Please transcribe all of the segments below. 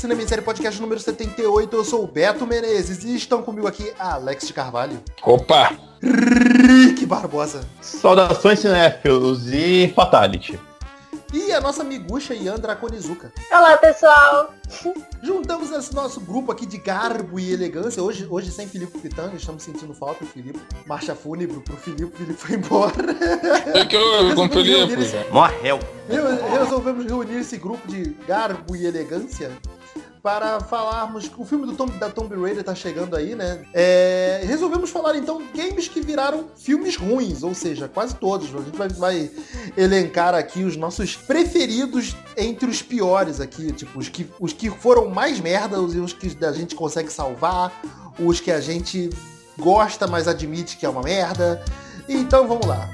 Série Podcast número 78. Eu sou o Beto Menezes e estão comigo aqui Alex de Carvalho. Opa! Rick Barbosa. Saudações cinéfilos e Fatality. E a nossa miguxa Ian Draconizuka. Olá, pessoal! Juntamos esse nosso grupo aqui de garbo e elegância. Hoje, hoje sem Filipe Pitanga, estamos sentindo falta do Filipe. Marcha fúnebre pro Filipe, o Filipe foi embora. É que eu com o Felipe. Morreu. Resolvemos reunir esse grupo de garbo e elegância para falarmos. O filme do Tom, da Tomb Raider tá chegando aí, né? É, resolvemos falar então games que viraram filmes ruins, ou seja, quase todos. A gente vai, vai, elencar aqui os nossos preferidos entre os piores aqui, tipo, os que, os que foram mais merda, os, os que a gente consegue salvar, os que a gente gosta, mas admite que é uma merda. Então vamos lá.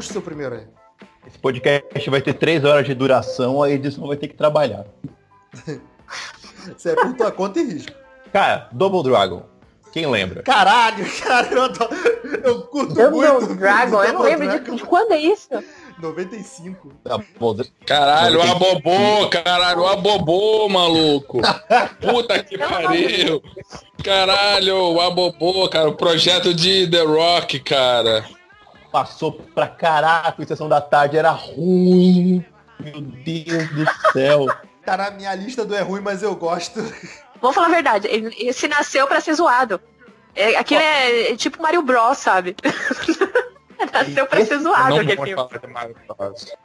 Puxa o seu primeiro aí. Esse podcast vai ter três horas de duração, a edição vai ter que trabalhar. Você é por tua conta e risco. Cara, Double Dragon. Quem lembra? Caralho, cara, eu, adoro, eu curto Double muito. Dragon, eu não lembro de, de quando é isso. 95. Caralho, a bobô, caralho, a bobô, maluco. Puta que pariu. Caralho, a bobô, cara, o projeto de The Rock, cara passou pra caraca, a sessão da tarde era ruim. Meu Deus do céu. Cara, minha lista do é ruim, mas eu gosto. Vamos falar a verdade, esse nasceu pra ser zoado. É, aquilo é, é tipo Mario Bros, sabe? nasceu pra ser zoado aquele filme.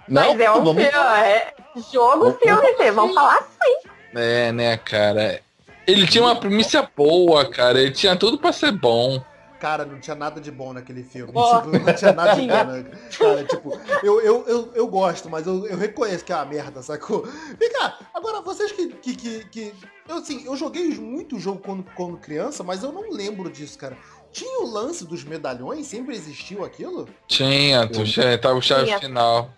Não, mas é um vamos... filme, é jogo, filme, vamos falar assim. É, né, cara. Ele tinha uma premissa boa, cara. Ele tinha tudo pra ser bom. Cara, não tinha nada de bom naquele filme. Oh. Tipo, não tinha nada de bom. Né? Cara, tipo, eu, eu, eu, eu gosto, mas eu, eu reconheço que é uma merda, sacou? Vem cá, agora vocês que. que, que, que... Eu, assim, eu joguei muito jogo quando, quando criança, mas eu não lembro disso, cara. Tinha o lance dos medalhões? Sempre existiu aquilo? Tinha, tu tinha, tava o chave final.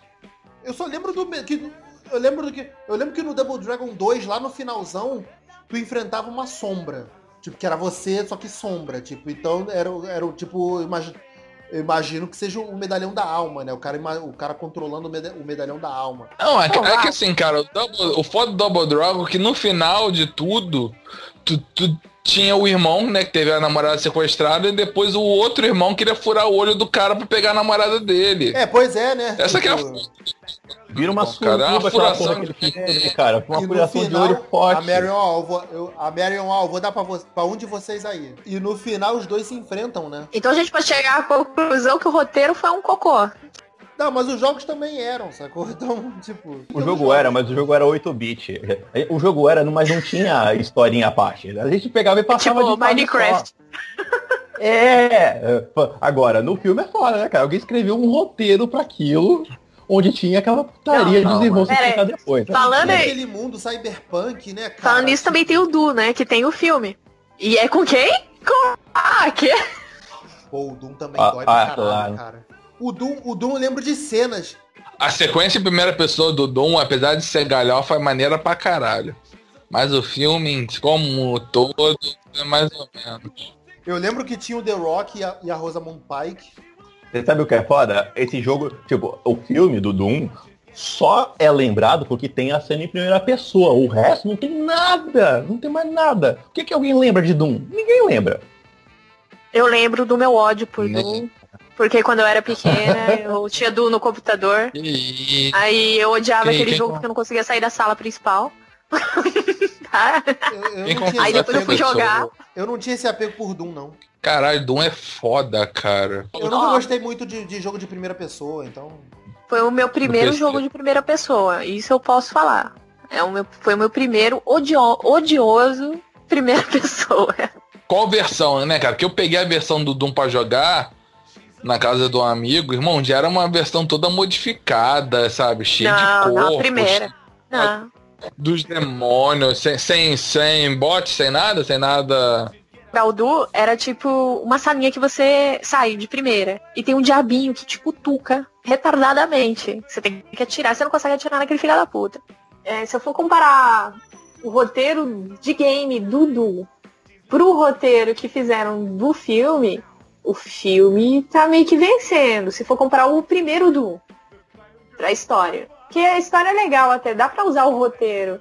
Eu só lembro do. Que, eu lembro do que. Eu lembro que no Double Dragon 2, lá no finalzão, tu enfrentava uma sombra. Tipo, que era você, só que sombra, tipo, então era, era o tipo, imagino, eu imagino que seja o medalhão da alma, né? O cara, o cara controlando o medalhão da alma. Não, é, que, é que assim, cara, o, double, o foda do Double Dragon é que no final de tudo, tu, tu tinha o irmão, né, que teve a namorada sequestrada, e depois o outro irmão queria furar o olho do cara pra pegar a namorada dele. É, pois é, né? Essa tipo... que é a tipo, Vira uma suruba aquela porra que ele fez, cara. Uma furação de olho forte. A Marion, ó, vou, eu, a Marion, ó, vou dar pra, vo pra um de vocês aí. E no final os dois se enfrentam, né? Então a gente pode chegar à conclusão que o roteiro foi um cocô. Não, mas os jogos também eram, sacou? Então, tipo. O jogo era, mas o jogo era 8-bit. O jogo era, mas não tinha historinha à parte. A gente pegava e passava tipo, de Minecraft. É, agora, no filme é foda, né, cara? Alguém escreveu um roteiro para aquilo onde tinha aquela putaria não, não, de vão se depois. Né? Falando aí... Aquele mundo cyberpunk, né, cara? Falando nisso, também tem o Du, né? Que tem o filme. E é com quem? Com... Ah, que? Pô, o Doom também ah, dói pra ah, caralho, claro. cara. O Doom, o Doom eu lembro de cenas. A sequência em primeira pessoa do Doom, apesar de ser galhofa, é maneira pra caralho. Mas o filme, como todo, é mais ou menos. Eu lembro que tinha o The Rock e a, e a Rosamund Pike você sabe o que é foda? Esse jogo, tipo, o filme do Doom só é lembrado porque tem a cena em primeira pessoa. O resto não tem nada. Não tem mais nada. O que, que alguém lembra de Doom? Ninguém lembra. Eu lembro do meu ódio por? Doom. Porque quando eu era pequena, eu tinha Doom no computador. E... Aí eu odiava quem, aquele jogo porque eu não conseguia sair da sala principal. Tá? eu, eu Aí depois eu fui jogar. Eu não tinha esse apego por Doom, não. Caralho, Doom é foda, cara. Eu nunca gostei muito de, de, jogo de primeira pessoa, então. Foi o meu primeiro jogo de primeira pessoa, isso eu posso falar. É o meu, foi o meu primeiro odio, odioso primeira pessoa. Qual versão, né, cara? Que eu peguei a versão do Doom pra jogar na casa do amigo, irmão, já era uma versão toda modificada, sabe? Cheia não, de corpos. Não, a primeira. Não. Dos demônios, sem, sem, sem bot, sem nada, sem nada Baldu era tipo uma salinha que você sai de primeira. E tem um diabinho que te cutuca retardadamente. Você tem que atirar, você não consegue atirar naquele filho da puta. É, se eu for comparar o roteiro de game do Du pro roteiro que fizeram do filme, o filme tá meio que vencendo. Se for comparar o primeiro do pra história. Que a história é legal até, dá pra usar o roteiro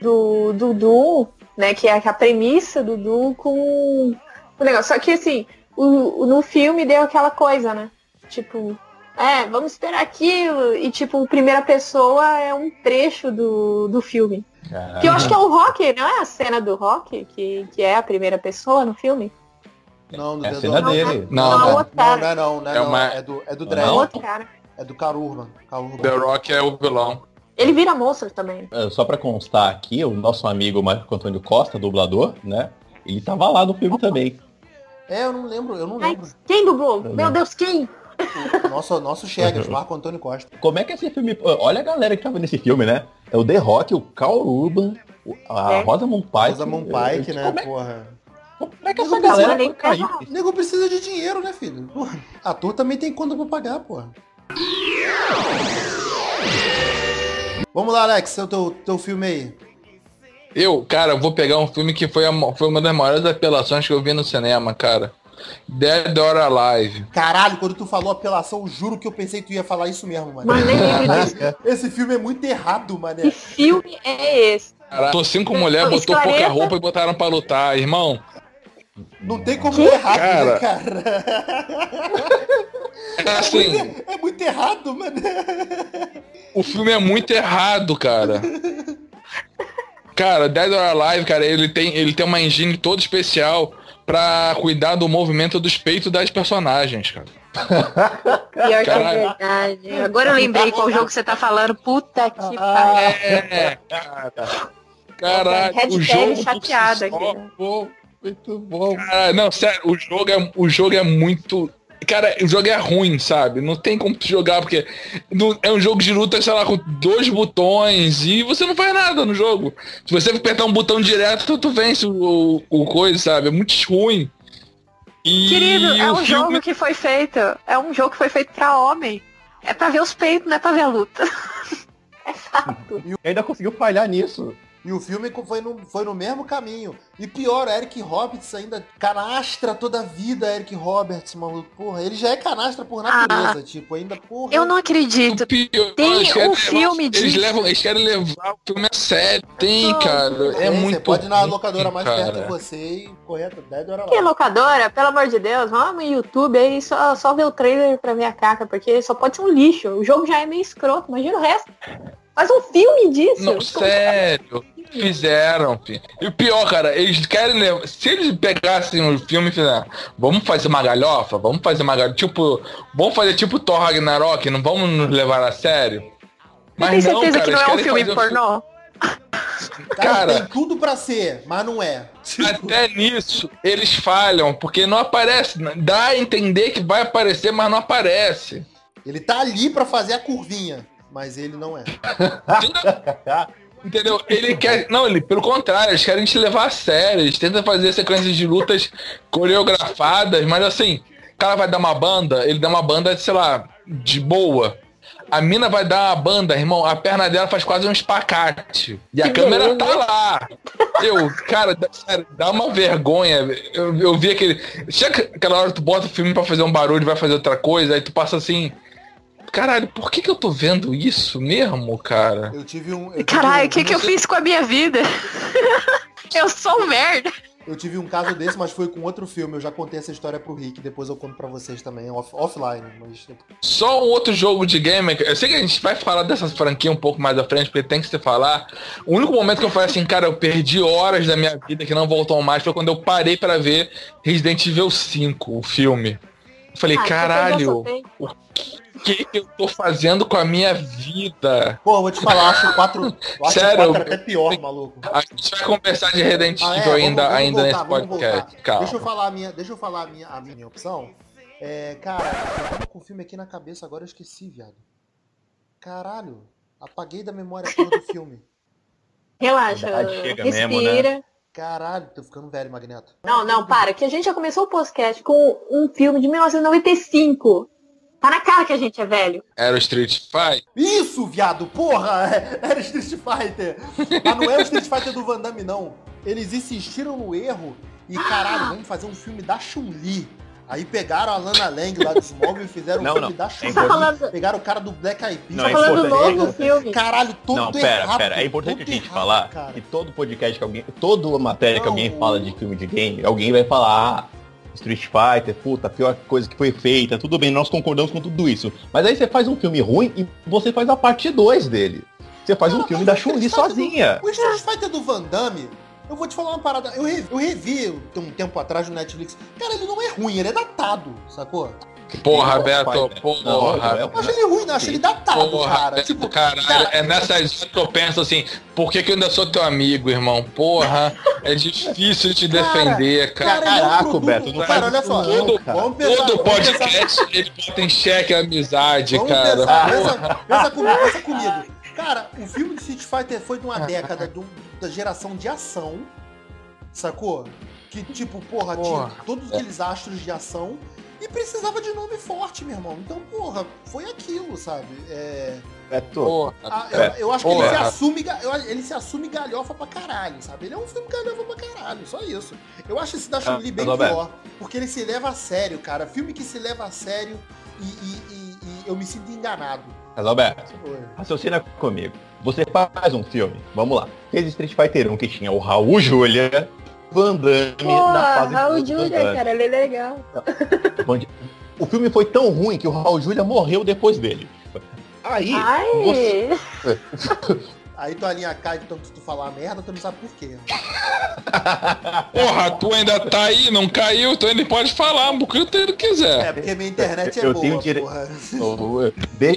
do, do Doom, né? Que é a premissa do Doom com o negócio. Só que assim, o, o, no filme deu aquela coisa, né? Tipo, é, vamos esperar aquilo. E tipo, primeira pessoa é um trecho do, do filme. Caramba. Que eu acho que é o rock, não é a cena do rock que, que é a primeira pessoa no filme? Não, é a cena dele. Não, não, não, não, não, é não, não, é, uma... é do, é do Dredd. É outro cara. É do Carurban. The Rock é o vilão. Ele vira monstro também. É, só para constar aqui, o nosso amigo Marco Antônio Costa, dublador, né? Ele tava lá no filme também. É, eu não lembro, eu não lembro. Quem dublou? Meu Deus, quem? nosso, nosso Chegas, Marco Antônio Costa. Como é que esse filme. Olha a galera que tava nesse filme, né? É o The Rock, o Carl Urban, a é. Rosamund Pike. Rosamund Pike, né, como é, porra. Como é que essa galera? O nego precisa de dinheiro, né, filho? Porra, ator também tem conta pra pagar, porra. Vamos lá, Alex, o teu, teu filme aí. Eu, cara, vou pegar um filme que foi, a, foi uma das maiores apelações que eu vi no cinema, cara. Dead or Alive. Caralho, quando tu falou apelação, juro que eu pensei que tu ia falar isso mesmo, mano. esse filme é muito errado, mano. Que filme é esse? Cara, tô cinco mulheres, botou pouca roupa e botaram pra lutar, irmão. Não tem como ser errado, cara, né, cara? É, assim, é, é errado, mano. O filme é muito errado, cara. Cara, Dead or Alive, cara, ele tem, ele tem uma engine toda especial pra cuidar do movimento dos peitos das personagens, cara. Pior que é verdade. Agora eu lembrei qual jogo você tá falando. Puta que ah, pariu. É, cara. Caralho, o jogo chateada aqui. Né? Muito bom. Cara, não, sério, o jogo é, o jogo é muito Cara, o jogo é ruim, sabe? Não tem como jogar, porque é um jogo de luta, sei lá, com dois botões e você não faz nada no jogo. Se você apertar um botão direto, tu, tu vence o, o coisa, sabe? É muito ruim. E Querido, é um filme... jogo que foi feito. É um jogo que foi feito pra homem. É pra ver os peitos, não é pra ver a luta. é fato. E ainda conseguiu falhar nisso. E o filme foi no, foi no mesmo caminho. E pior, Eric Roberts ainda canastra toda a vida, Eric Roberts, maluco. Porra, ele já é canastra por natureza, ah, tipo, ainda porra. Eu não acredito. Pior, Tem um filme de. Eles, levam, eles querem levar o filme a sério. Tem, cara. É, é muito. Você pode ir na locadora mais cara. perto de você e correr 10 horas lá. Que locadora? Pelo amor de Deus, vamos no YouTube aí só, só ver o trailer pra ver a caca, porque só pode ser um lixo. O jogo já é meio escroto, imagina o resto. Faz um filme disso. Não, sério. Fizeram, filho. E o pior, cara, eles querem levar. Se eles pegassem o filme e fizeram, vamos fazer uma galhofa, vamos fazer uma galhofa. Tipo, vamos fazer tipo Thor Ragnarok, não vamos nos levar a sério. Mas tem certeza não, cara, que não é um filme pornô? Cara, tem tudo para ser, mas não é. Até nisso eles falham, porque não aparece. Dá a entender que vai aparecer, mas não aparece. Ele tá ali para fazer a curvinha, mas ele não é. Entendeu? Ele quer. Não, ele, pelo contrário, eles querem te levar a sério. Eles tentam fazer sequências de lutas coreografadas, mas assim, o cara vai dar uma banda, ele dá uma banda, sei lá, de boa. A mina vai dar uma banda, irmão, a perna dela faz quase um espacate. E a que câmera beleza. tá lá. Eu, cara, sério, dá uma vergonha. Eu, eu vi aquele. Chega aquela hora que tu bota o filme pra fazer um barulho e vai fazer outra coisa, aí tu passa assim caralho, por que, que eu tô vendo isso mesmo, cara? Eu tive um. Eu caralho, o que, que eu fiz com a minha vida? eu sou um merda. Eu tive um caso desse, mas foi com outro filme. Eu já contei essa história pro Rick, depois eu conto pra vocês também, off offline. Mas... Só um outro jogo de game. Eu sei que a gente vai falar dessa franquia um pouco mais à frente, porque tem que se falar. O único momento que eu falei assim, cara, eu perdi horas da minha vida que não voltam mais foi quando eu parei para ver Resident Evil 5, o filme. Eu falei, ah, caralho, o que, que eu tô fazendo com a minha vida? Pô, vou te falar, acho quatro. Acho Sério, quatro até pior, maluco. A gente vai conversar de Resident Evil ah, é, ainda, vamos, vamos ainda voltar, nesse podcast. Calma. Deixa eu falar a minha, deixa eu falar a minha, a minha opção. É, cara, eu tava com o filme aqui na cabeça, agora eu esqueci, viado. Caralho, apaguei da memória do filme. Relaxa, respira. Mesmo, né? Caralho, tô ficando velho, Magneto. Não, não, para, que a gente já começou o podcast com um filme de 1995. Tá na cara que a gente é velho. Era o Street Fighter? Isso, viado, porra! Era o Street Fighter. Mas não é o Street Fighter do Van Damme, não. Eles insistiram no erro e caralho, vamos fazer um filme da Chun-Li. Aí pegaram a Lana Lang lá do Smallville e fizeram não, um filme não. da Chun-Li. É pegaram o cara do Black Eyed Peas. Não, é falando novo filme. Caralho, todo Não, pera, errado, pera. É importante a gente errado, falar cara. que todo podcast que alguém... Toda matéria não, que alguém fala de filme de game, alguém vai falar... Street Fighter, puta, pior coisa que foi feita, tudo bem, nós concordamos com tudo isso. Mas aí você faz um filme ruim e você faz a parte 2 dele. Você faz um filme da Chun-Li sozinha. Do, o Street Fighter do Van Damme, eu vou te falar uma parada. Eu revi, eu revi um tempo atrás no Netflix. Cara, ele não é ruim, ele é datado, sacou? Porra, Beto, porra. Não, eu acho ele ruim, não, acho ele datado, porra, cara. Beto, tipo, cara, cara, é nessa que eu penso assim, por que, que eu ainda sou teu amigo, irmão? Porra, é difícil te defender, cara. cara Caraca, é um Beto, não cara, olha só. Pensar, todo podcast ele bota em xeque a amizade, vamos cara. Pensar, pensa, pensa, comigo, pensa comigo. Cara, o filme de Street Fighter foi de uma década do, da geração de ação, sacou? Que tipo, porra, porra. tinha todos aqueles astros de ação e precisava de nome forte, meu irmão. Então, porra, foi aquilo, sabe? É. É porra, ah, eu, eu, acho porra. que ele se, assume, ele se assume galhofa pra caralho, sabe? Ele é um filme galhofa pra caralho, só isso. Eu acho esse da Chun-Li ah, bem pior, porque ele se leva a sério, cara. Filme que se leva a sério e, e, e, e eu me sinto enganado. Mas, Alberto, raciocina comigo. Você faz um filme, vamos lá. Fez Street Fighter 1 que tinha o Raul Júlia, Van Damme Pô, na fase Raul Júlia, cara, ele é legal. O filme foi tão ruim que o Raul Júlia morreu depois dele. Aí. Ai. Você... Aí tua linha cai de tanto tu falar merda, tu não sabe por quê. Porra, tu ainda tá aí, não caiu, tu ainda pode falar o que tu quiser. É, porque minha internet é eu boa, tenho dire...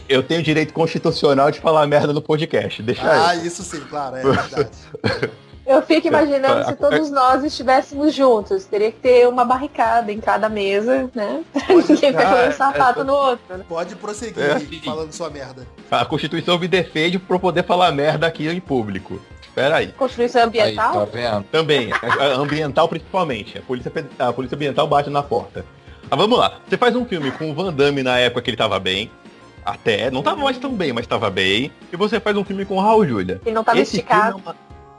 Eu tenho direito constitucional de falar merda no podcast, deixa Ah, aí. isso sim, claro, é verdade. Eu fico imaginando se todos nós estivéssemos juntos. Teria que ter uma barricada em cada mesa, né? Ninguém vai um sapato é, no outro. Né? Pode prosseguir é, falando sua merda. A Constituição me defende para poder falar merda aqui em público. Espera aí. Constituição ambiental? Aí, tá vendo? Também. ambiental principalmente. A polícia, a polícia ambiental bate na porta. Mas vamos lá. Você faz um filme com o Van Damme na época que ele tava bem. Até. Não tava mais tão bem, mas tava bem. E você faz um filme com o Raul Julia. Ele não tava Esse esticado.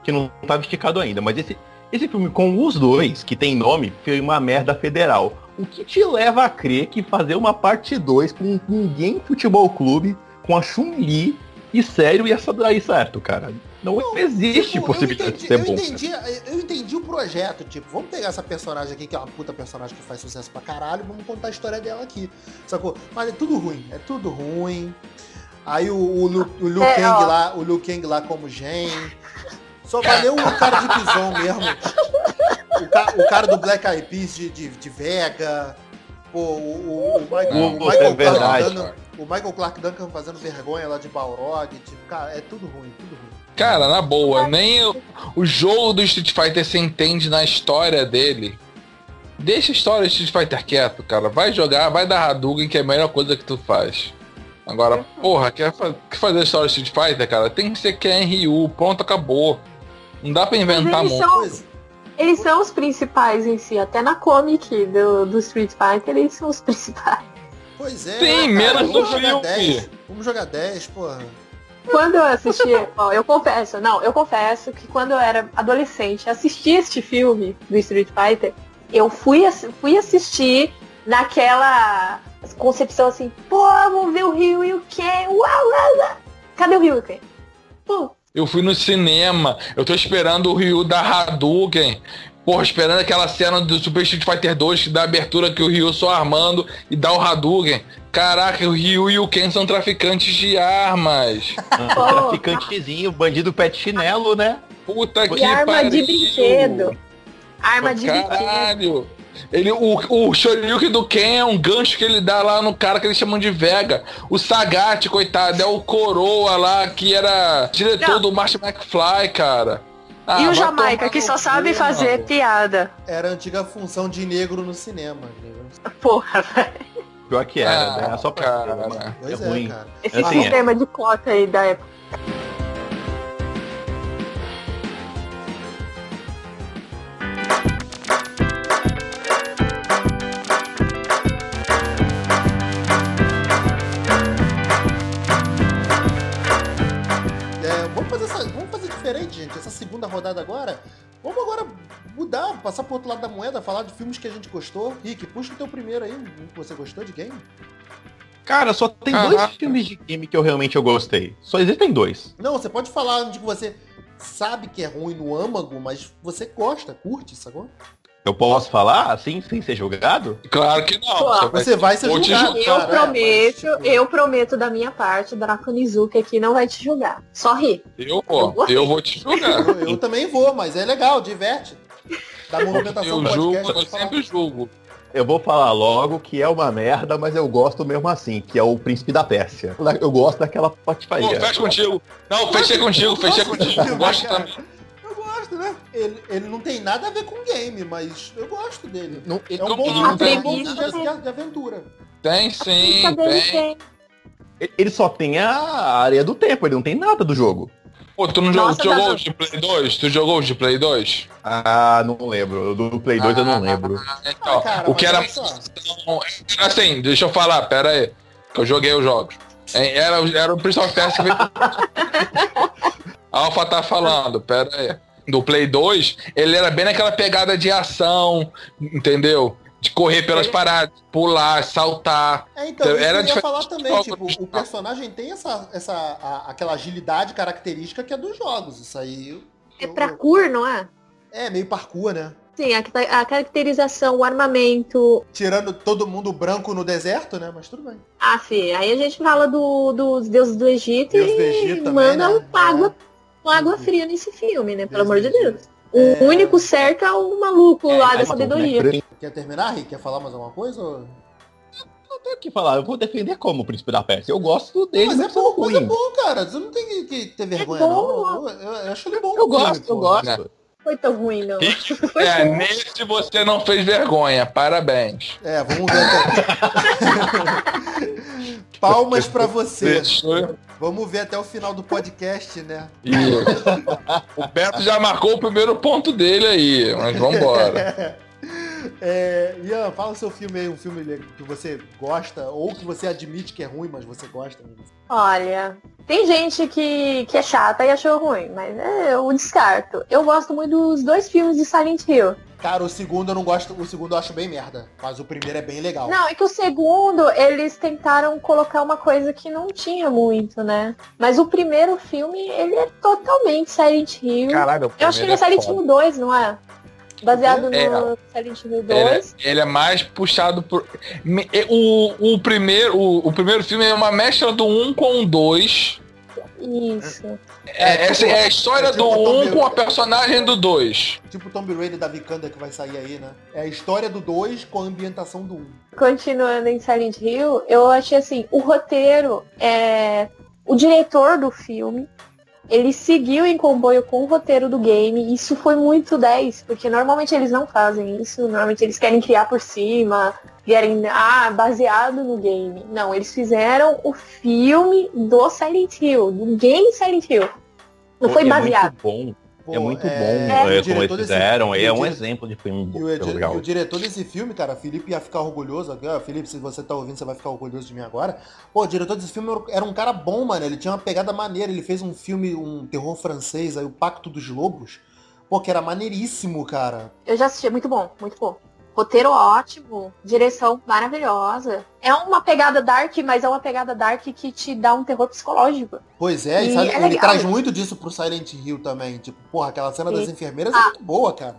Que não estava esticado ainda, mas esse, esse filme com os dois, que tem nome, foi uma merda federal. O que te leva a crer que fazer uma parte 2 com ninguém futebol clube, com a Chun-Li, e sério ia dar certo, cara? Não, não existe tipo, possibilidade entendi, de ser eu bom. Entendi, eu entendi o projeto, tipo, vamos pegar essa personagem aqui, que é uma puta personagem que faz sucesso pra caralho, vamos contar a história dela aqui. Sacou? Mas é tudo ruim, é tudo ruim. Aí o, o, Lu, o Liu é, Kang lá, o Liu Kang lá como Gen. Só valeu o cara de pisão mesmo. O, ca, o cara do Black Eyed Peas de, de, de Vega. Pô, o, o, Michael, Não, o, Michael é verdade, Duncan, o Michael Clark Duncan fazendo vergonha lá de Balrog. Tipo, cara, é tudo ruim, tudo ruim. Cara, na boa, nem o, o jogo do Street Fighter se entende na história dele. Deixa a história do Street Fighter quieto, cara. Vai jogar, vai dar Hadouken, que é a melhor coisa que tu faz. Agora, porra, quer, quer fazer a história do Street Fighter, cara? Tem que ser Ken Ryu, pronto, acabou. Não dá pra inventar muito. Eles são os principais em si, até na comic do, do Street Fighter eles são os principais. Pois é. Sim, menos no filme. 10, vamos jogar 10, porra. Quando eu assisti, ó, eu confesso, não, eu confesso que quando eu era adolescente, assisti este filme do Street Fighter, eu fui, fui assistir naquela concepção assim, pô, vamos ver o Rio e o Ken, uau, uau, uau. cadê o Rio e o Ken? Pô, eu fui no cinema, eu tô esperando o Ryu da Hadouken. Porra, esperando aquela cena do Super Street Fighter 2 que dá abertura que o Ryu só armando e dá o Hadouken. Caraca, o Ryu e o Ken são traficantes de armas. Ah, traficantezinho, bandido pé de chinelo, né? Puta e que arma pariu. de brinquedo. Arma de Caralho. brinquedo. Ele, o, o Shoryuken do Ken é um gancho que ele dá lá no cara que eles chamam de Vega. O Sagat, coitado, é o Coroa lá, que era diretor Não. do Martin McFly, cara. Ah, e o Jamaica, que só sabe fazer mano. piada. Era a antiga função de negro no cinema. Porra, velho. Pior que era, ah, né? Só pra cara, é, é ruim. Cara. Esse assim, sistema é. de cota aí da época. Diferente, gente. Essa segunda rodada agora, vamos agora mudar, passar pro outro lado da moeda, falar de filmes que a gente gostou. Rick, puxa o teu primeiro aí, um que você gostou de game. Cara, só tem ah, dois filmes de game que eu realmente eu gostei. Só existem dois. Não, você pode falar de que você sabe que é ruim no âmago, mas você gosta, curte, sacou? Eu posso falar assim, sem ser julgado? Claro que não. Claro. Você vai ser julgado. Eu cara, prometo, mas, eu prometo da minha parte, Draco Nizuki aqui não vai te julgar. Só ri. Eu vou, eu, eu vou te julgar. eu, eu, também vou, mas é legal, diverte. Da movimentação eu julgo, eu sempre julgo. Eu vou falar logo que é uma merda, mas eu gosto mesmo assim, que é o Príncipe da Pérsia. Eu gosto daquela patifaria. fecha contigo. Não, fechei contigo, fechei contigo. Eu gosto também? Ele, ele não tem nada a ver com game, mas eu gosto dele. Não, é um bom, não tem, bom de, de, de, aventura. Tem sim, tem. Ele só tem a área do tempo, ele não tem nada do jogo. Pô, tu não Nossa, jogou, jogou de Play 2? Tu jogou de Play 2? Ah, não lembro. Do Play 2 ah, eu não lembro. Então, ah, cara, o que era... Assim, deixa eu falar, pera aí. Que eu joguei os jogos. Era, era o Prince of Persia Alpha tá falando, pera aí. Do Play 2, ele era bem naquela pegada de ação, entendeu? De correr pelas é. paradas, pular, saltar. É, então, isso era eu ia falar também, tipo, o personagem tem essa, essa a, aquela agilidade característica que é dos jogos. Isso aí. É eu, parkour, não é? É, meio parkour, né? Sim, a, a, caracterização, o armamento. Tirando todo mundo branco no deserto, né? Mas tudo bem. Ah, sim. Aí a gente fala do, dos deuses do Egito Deus e do Egito também, manda né? um água é com água fria nesse filme, né? Pelo amor de Deus. O é... único certo é o maluco é, lá da sabedoria. Quer terminar, Rick? Quer falar mais alguma coisa? Ou... Não tenho o que falar, eu vou defender como o Príncipe da Pérsia. Eu gosto dele, mas, mas é bom, mas é bom, cara. Você não tem que ter vergonha, é não. Eu, eu, acho ele bom. Eu gosto, eu gosto. Foi tão ruim, não. é, nesse você não fez vergonha. Parabéns. É, vamos ver. Palmas para você. Vamos ver até o final do podcast, né? Isso. o Beto já marcou o primeiro ponto dele aí, mas vamos embora. É, Ian, fala o seu filme aí, um filme que você gosta, ou que você admite que é ruim, mas você gosta. Né? Olha, tem gente que, que é chata e achou ruim, mas é, eu descarto. Eu gosto muito dos dois filmes de Silent Hill. Cara, o segundo eu não gosto, o segundo eu acho bem merda, mas o primeiro é bem legal. Não, é que o segundo, eles tentaram colocar uma coisa que não tinha muito, né? Mas o primeiro filme, ele é totalmente Silent Hill. Caralho, eu acho que ele é, é Silent Hill 2, não é? Baseado é, no Silent Hill 2. Ele, é, ele, é mais puxado por. O, o, primeiro, o, o primeiro filme é uma mescla do 1 com o 2. Isso. É, é, essa é a história é tipo do 1 com a personagem do 2. Tipo o Tomb Raider da Vikanda que vai sair aí, né? É a história do 2 com a ambientação do 1. Continuando em Silent Hill, eu achei assim, o roteiro é. O diretor do filme ele seguiu em comboio com o roteiro do game. Isso foi muito 10, porque normalmente eles não fazem isso. Normalmente eles querem criar por cima, querem, ah, baseado no game. Não, eles fizeram o filme do Silent Hill, do game Silent Hill. Não foi baseado. É muito bom Pô, é muito é... bom é, como eles fizeram. Desse... é um exemplo de filme e o, legal. E o diretor desse filme, cara, Felipe ia ficar orgulhoso. Felipe, se você tá ouvindo, você vai ficar orgulhoso de mim agora. Pô, o diretor desse filme era um cara bom, mano. Ele tinha uma pegada maneira. Ele fez um filme, um terror francês, aí, o Pacto dos Lobos. Pô, que era maneiríssimo, cara. Eu já assisti, é muito bom, muito bom. Roteiro ótimo, direção maravilhosa. É uma pegada dark, mas é uma pegada dark que te dá um terror psicológico. Pois é, e é ele traz muito disso pro Silent Hill também. Tipo, porra, aquela cena das enfermeiras é ah. é muito boa, cara.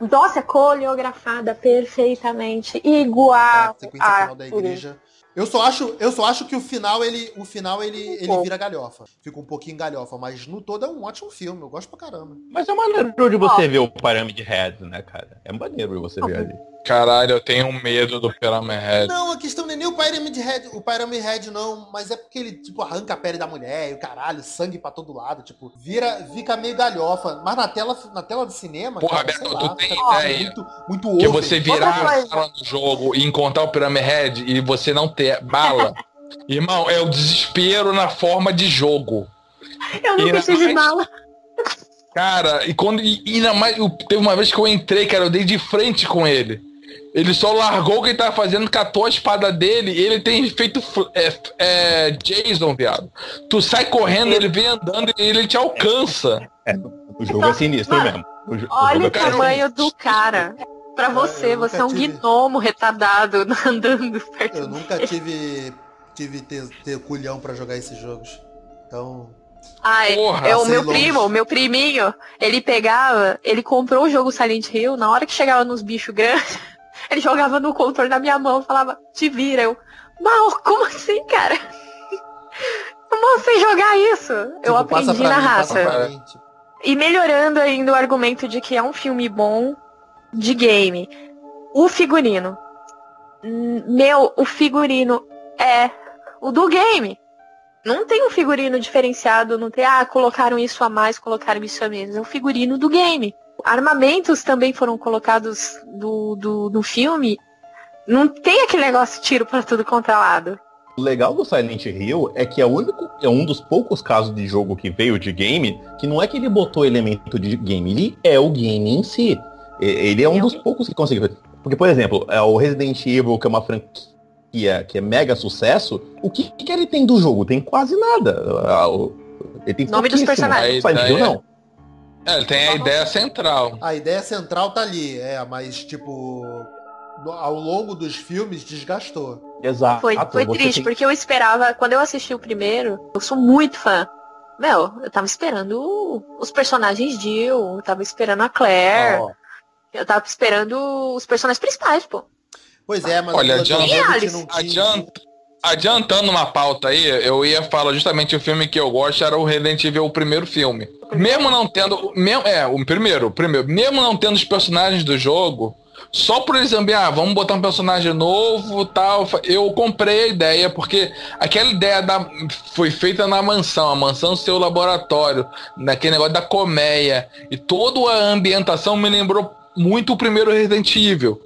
Nossa, coreografada perfeitamente. Igual. A sequência a... final da igreja. Eu só acho, eu só acho que o final ele, o final ele, ele vira galhofa. Fica um pouquinho galhofa, mas no todo é um ótimo filme. Eu gosto pra caramba. Mas é maneiro de você ver o Pyramid Head, né, cara? É maneiro de você ver ali. Caralho, eu tenho medo do Pyramid Head. Não, a questão não é nem o Pyramid Head, o Pyramid Head não, mas é porque ele, tipo, arranca a pele da mulher e o caralho, sangue pra todo lado, tipo, vira, fica meio galhofa. Mas na tela, na tela de cinema, Porra, cara, Beto, tu tem ideia muito, muito que você virar a sala do jogo e encontrar o Pyramid Head e você não ter bala. Irmão, é o desespero na forma de jogo. Eu não tive bala. Cara, e quando. E, e ainda mais. Teve uma vez que eu entrei, cara, eu dei de frente com ele. Ele só largou o que ele tava fazendo, catou a espada dele e ele tem feito é, é, Jason, viado. Tu sai correndo, ele vem andando e ele te alcança. É, o jogo é sinistro mesmo. Olha o tamanho do cara. Pra você, você é um tive... gnomo retardado andando perto Eu nunca tive, tive ter, ter culhão pra jogar esses jogos. Então. Ai, Porra, é o meu longe. primo, o meu priminho, ele pegava, ele comprou o jogo Silent Hill, na hora que chegava nos bichos grandes, ele jogava no controle na minha mão falava, te vira. Eu, mal, como assim, cara? Como você jogar isso? Tipo, eu aprendi na mim, raça. Tipo. E melhorando ainda o argumento de que é um filme bom de game. O figurino. Meu, o figurino é o do game. Não tem um figurino diferenciado, não tem, ah, colocaram isso a mais, colocaram isso a menos. É o figurino do game. Armamentos também foram colocados do, do, do filme. Não tem aquele negócio de tiro para tudo quanto é lado. O legal do Silent Hill é que é, único, é um dos poucos casos de jogo que veio de game que não é que ele botou elemento de game, ele é o game em si. Ele é um dos poucos que conseguiu. Porque, por exemplo, é o Resident Evil, que é uma franquia que é, é mega sucesso, o que, que ele tem do jogo? Tem quase nada. Ah, ele tem Nome dos personagens. Ideia... não. É, ele tem a ideia central. A ideia central tá ali, é, mas tipo, ao longo dos filmes desgastou. Exato. Foi, foi triste, tem... porque eu esperava, quando eu assisti o primeiro, eu sou muito fã. Meu, eu tava esperando os personagens Jill, eu tava esperando a Claire, oh. eu tava esperando os personagens principais, pô. Pois é, mas Olha, adianta, adianta, adiantando uma pauta aí, eu ia falar justamente o filme que eu gosto era o Resident Evil, o primeiro filme. Mesmo não tendo. Mesmo, é, o primeiro, o primeiro. Mesmo não tendo os personagens do jogo, só por exemplo, ah, vamos botar um personagem novo tal. Eu comprei a ideia, porque aquela ideia da, foi feita na mansão, a mansão seu laboratório, naquele negócio da colmeia. E toda a ambientação me lembrou muito o primeiro Resident Evil.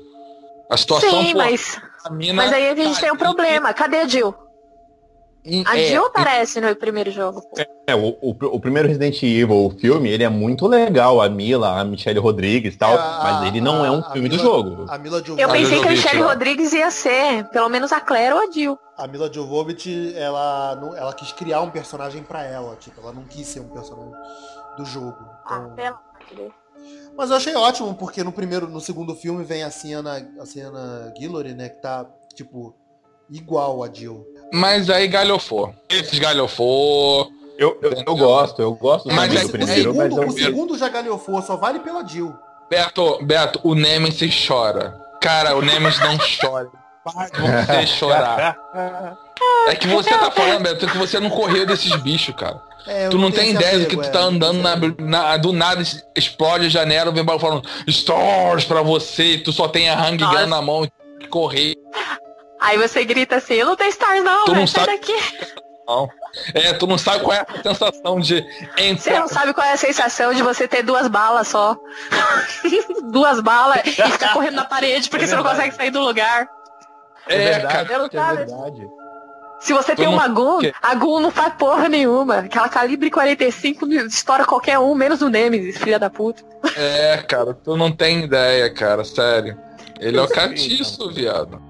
A situação. Sim, mas. Mas aí a gente tá tem um problema. Cadê a Jill? A é, Jill aparece no primeiro jogo. É, o, o, o, primeiro Resident Evil, o filme, ele é muito legal. A Mila, a Michelle Rodrigues e tal, é, a, mas ele não a, é um filme Mila, do jogo. A Mila Eu pensei que a Michelle Rodrigues ia ser, pelo menos a Claire ou a Jill. A Mila Jovovich, ela, ela quis criar um personagem para ela, tipo, ela não quis ser um personagem do jogo. Então... Ah, pelo mas eu achei ótimo, porque no primeiro, no segundo filme vem a Sienna, a Sienna Guillory, né, que tá, tipo, igual a Jill. Mas aí galhofou. Esses galhofou. Eu, eu, eu, gosto, eu gosto mas é, primeiro, o segundo, mas o segundo já galhofou, só vale pela Jill. Beto, Beto, o Nemesis chora. Cara, o Nemesis não chora. Você chorar. É que você tá falando, Beto, que você não correu desses bichos, cara. É, tu não, tem ideia apego, do que tu tá é, andando na, na, do nada explode a janela, vem falando stores pra você, tu só tem a hang gun na mão e correr. Aí você grita assim, eu não tenho stars não, tu não sai sabe... daqui. Não. É, tu não sabe qual é a sensação de entrar. Você não sabe qual é a sensação de você ter duas balas só. duas balas e ficar correndo na parede porque é você não consegue sair do lugar. É, é verdade, cara, é verdade. Se você tem uma Gun, a Gun não faz porra nenhuma. Aquela calibre 45 estoura qualquer um, menos o Nemesis, filha da puta. É, cara, tu não tem ideia, cara, sério. Ele é o catiço, viado.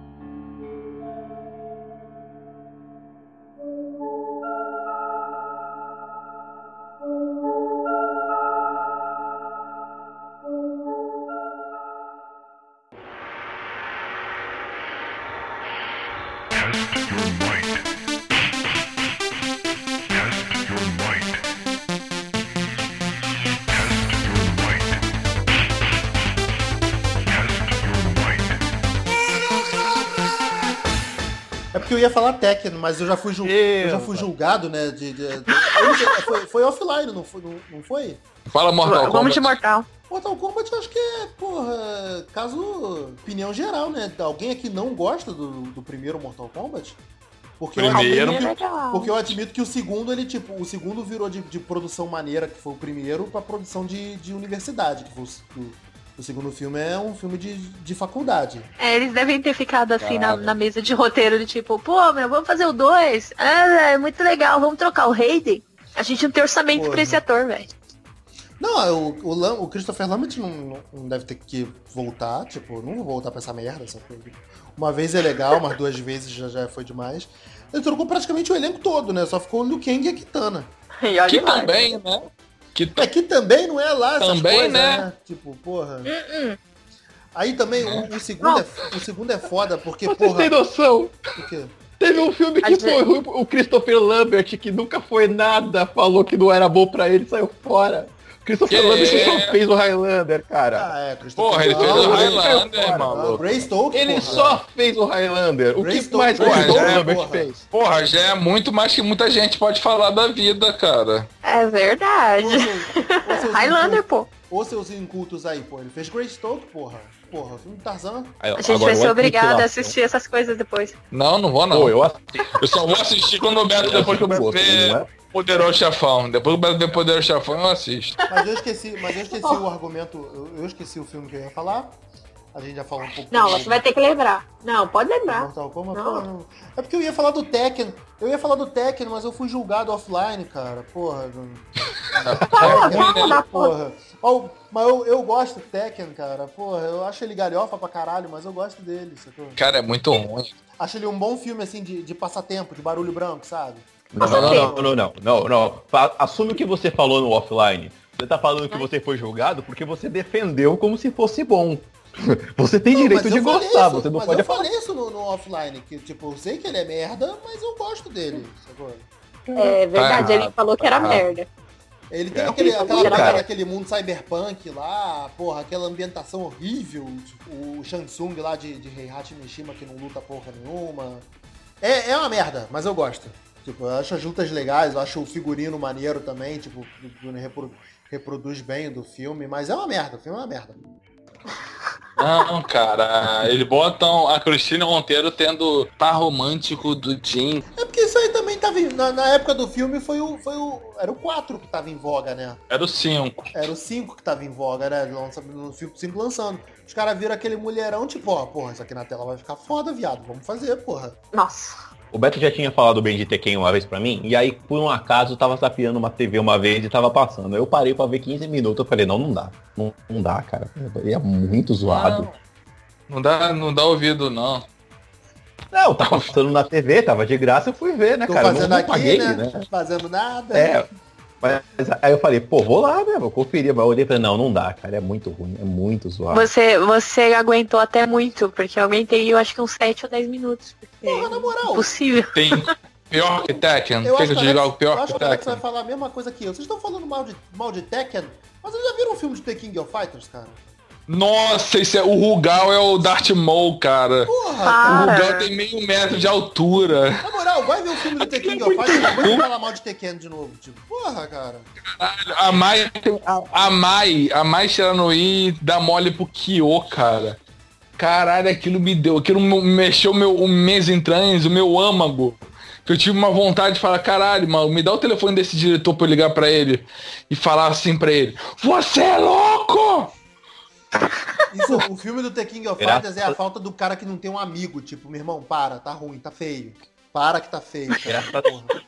Eu ia falar Tekken, mas eu já fui, julg... eu já fui julgado, né? De, de... foi, foi, offline, não foi? Não, foi? Fala Mortal Kombat. Vamos de Mortal. Mortal Kombat eu acho que é, porra, caso opinião geral, né? Alguém aqui não gosta do, do primeiro Mortal Kombat? Porque primeiro. eu, admito que, porque eu admito que o segundo, ele, tipo, o segundo virou de, de produção maneira, que foi o primeiro, pra produção de, de universidade, que foi o, o segundo filme é um filme de, de faculdade. É, eles devem ter ficado assim na, na, mesa de roteiro, de tipo, pô, meu, vamos fazer o dois. Ah, é muito legal, vamos trocar o Hayden. A gente não tem orçamento Porra. pra esse ator, velho. Não, é, o, o, o, Christopher Lambert não, não deve ter que voltar, tipo, não vou voltar pra essa merda. Essa uma vez é legal, mas duas vezes já, já foi demais. Ele trocou praticamente o elenco todo, né? Só ficou o Liu Kang e a Kitana. que também, né? Que é que também não é lá também, coisas, né? né? Tipo, porra. Uh -uh. Aí também o, o segundo é, o segundo é foda porque, Você porra... tem noção? O quê? Teve um filme que foi o Christopher Lambert, que nunca foi nada, falou que não era bom pra ele, saiu fora. Christopher Lambert é? só fez o Highlander, cara. Ah, é, Christopher Porra, ele fez o Highlander, maluco. Ray Stokes, Ele porra. só fez o Highlander. O Ray que Stokes, mais o Lambert porra. fez? Porra, já é muito mais que muita gente pode falar da vida, cara. É verdade. Highlander, pô. Ô seus incultos aí, pô. Ele fez Greystoke, porra. Porra, filme do Tarzan. a gente vai ser obrigado a assistir essas coisas depois. Não, não vou não. Pô, eu, eu só vou assistir quando o Beto, depois que o Beto ver Poderoso Chefão. Depois que ver Poderoso Chefão, eu assisto. Mas eu esqueci, mas eu esqueci o argumento, eu, eu esqueci o filme que eu ia falar. A gente já falou um pouco. Não, você vai ter que lembrar. Não, pode lembrar. Mortal Kombat, não. Porra, É porque eu ia falar do Tekken. Eu ia falar do Tekken, mas eu fui julgado offline, cara. Porra. Tekken, porra. Oh, mas eu, eu gosto do Tekken, cara. Porra, eu acho ele galhofa pra caralho, mas eu gosto dele. Sacou? Cara, é muito ruim. Acho ele um bom filme, assim, de, de passatempo, de barulho branco, sabe? Não, não, não, não, não, não, não. Assume o que você falou no offline. Você tá falando que você foi julgado porque você defendeu como se fosse bom. Você tem não, direito de gostar, isso, você não pode eu falar. falei isso no, no, offline, que tipo, eu sei que ele é merda, mas eu gosto dele. É verdade, ele falou que era ah. merda. Ele tem é, aquele, aquela aquele mundo cyberpunk lá, porra, aquela ambientação horrível, tipo, o Shansung lá de, de Heihachi Mishima que não luta porra nenhuma. É, é uma merda, mas eu gosto. Tipo, eu acho as lutas legais, eu acho o figurino maneiro também, tipo, reproduz bem do filme, mas é uma merda, o filme é uma merda. Não, cara, eles botam a Cristina Monteiro tendo par romântico do Jim. É porque isso aí também tava. Na, na, época do filme foi o, foi o. Era o 4 que tava em voga, né? Era o 5. Era o 5 que tava em voga, né? No filme 5 lançando. Os caras viram aquele mulherão, tipo, ó, porra, isso aqui na tela vai ficar foda, viado. Vamos fazer, porra. Nossa. O Beto já tinha falado bem de Tekken uma vez pra mim, e aí, por um acaso, eu tava zapeando uma TV uma vez e tava passando. Eu parei pra ver 15 minutos, eu falei, não, não dá. Não, não dá, cara. É muito zoado. Não, não dá, não dá ouvido, não. Não, tava passando na TV, tava de graça, eu fui ver, né, Tô cara? Fazendo não, não aqui, paguei, né? né? Fazendo nada. É. Mas aí eu falei, pô, vou lá, né? Vou conferir. Mas eu olhei e falei, não, não dá, cara. É muito ruim, é muito zoado. Você, você aguentou até muito, porque eu aguentei, eu acho que uns 7 ou 10 minutos. Porra, na moral. Impossível. Tem pior que Tekken. Eu Tem que dizer algo pior que Tekken. Você vai falar a mesma coisa que eu. Vocês estão falando mal de, mal de Tekken, mas vocês já viram um filme de The King of Fighters, cara? Nossa, esse é, o Rugal é o Darth Maul, cara. Porra, o Rugal tem meio metro de altura. Na moral, vai ver o filme do The King of Fighters depois falar mal de Tekken de novo. Tipo, porra, cara. A Mai, a Mai, a Mai Shiranui dá mole pro Kyo, cara. Caralho, aquilo me deu, aquilo mexeu meu, o mês entranhas, o meu âmago. Que eu tive uma vontade de falar, caralho, mano, me dá o telefone desse diretor pra eu ligar pra ele e falar assim pra ele, você é louco! Isso, o filme do The King of Fighters é a falta do cara que não tem um amigo. Tipo, meu irmão, para, tá ruim, tá feio. Para que tá feio. Graças,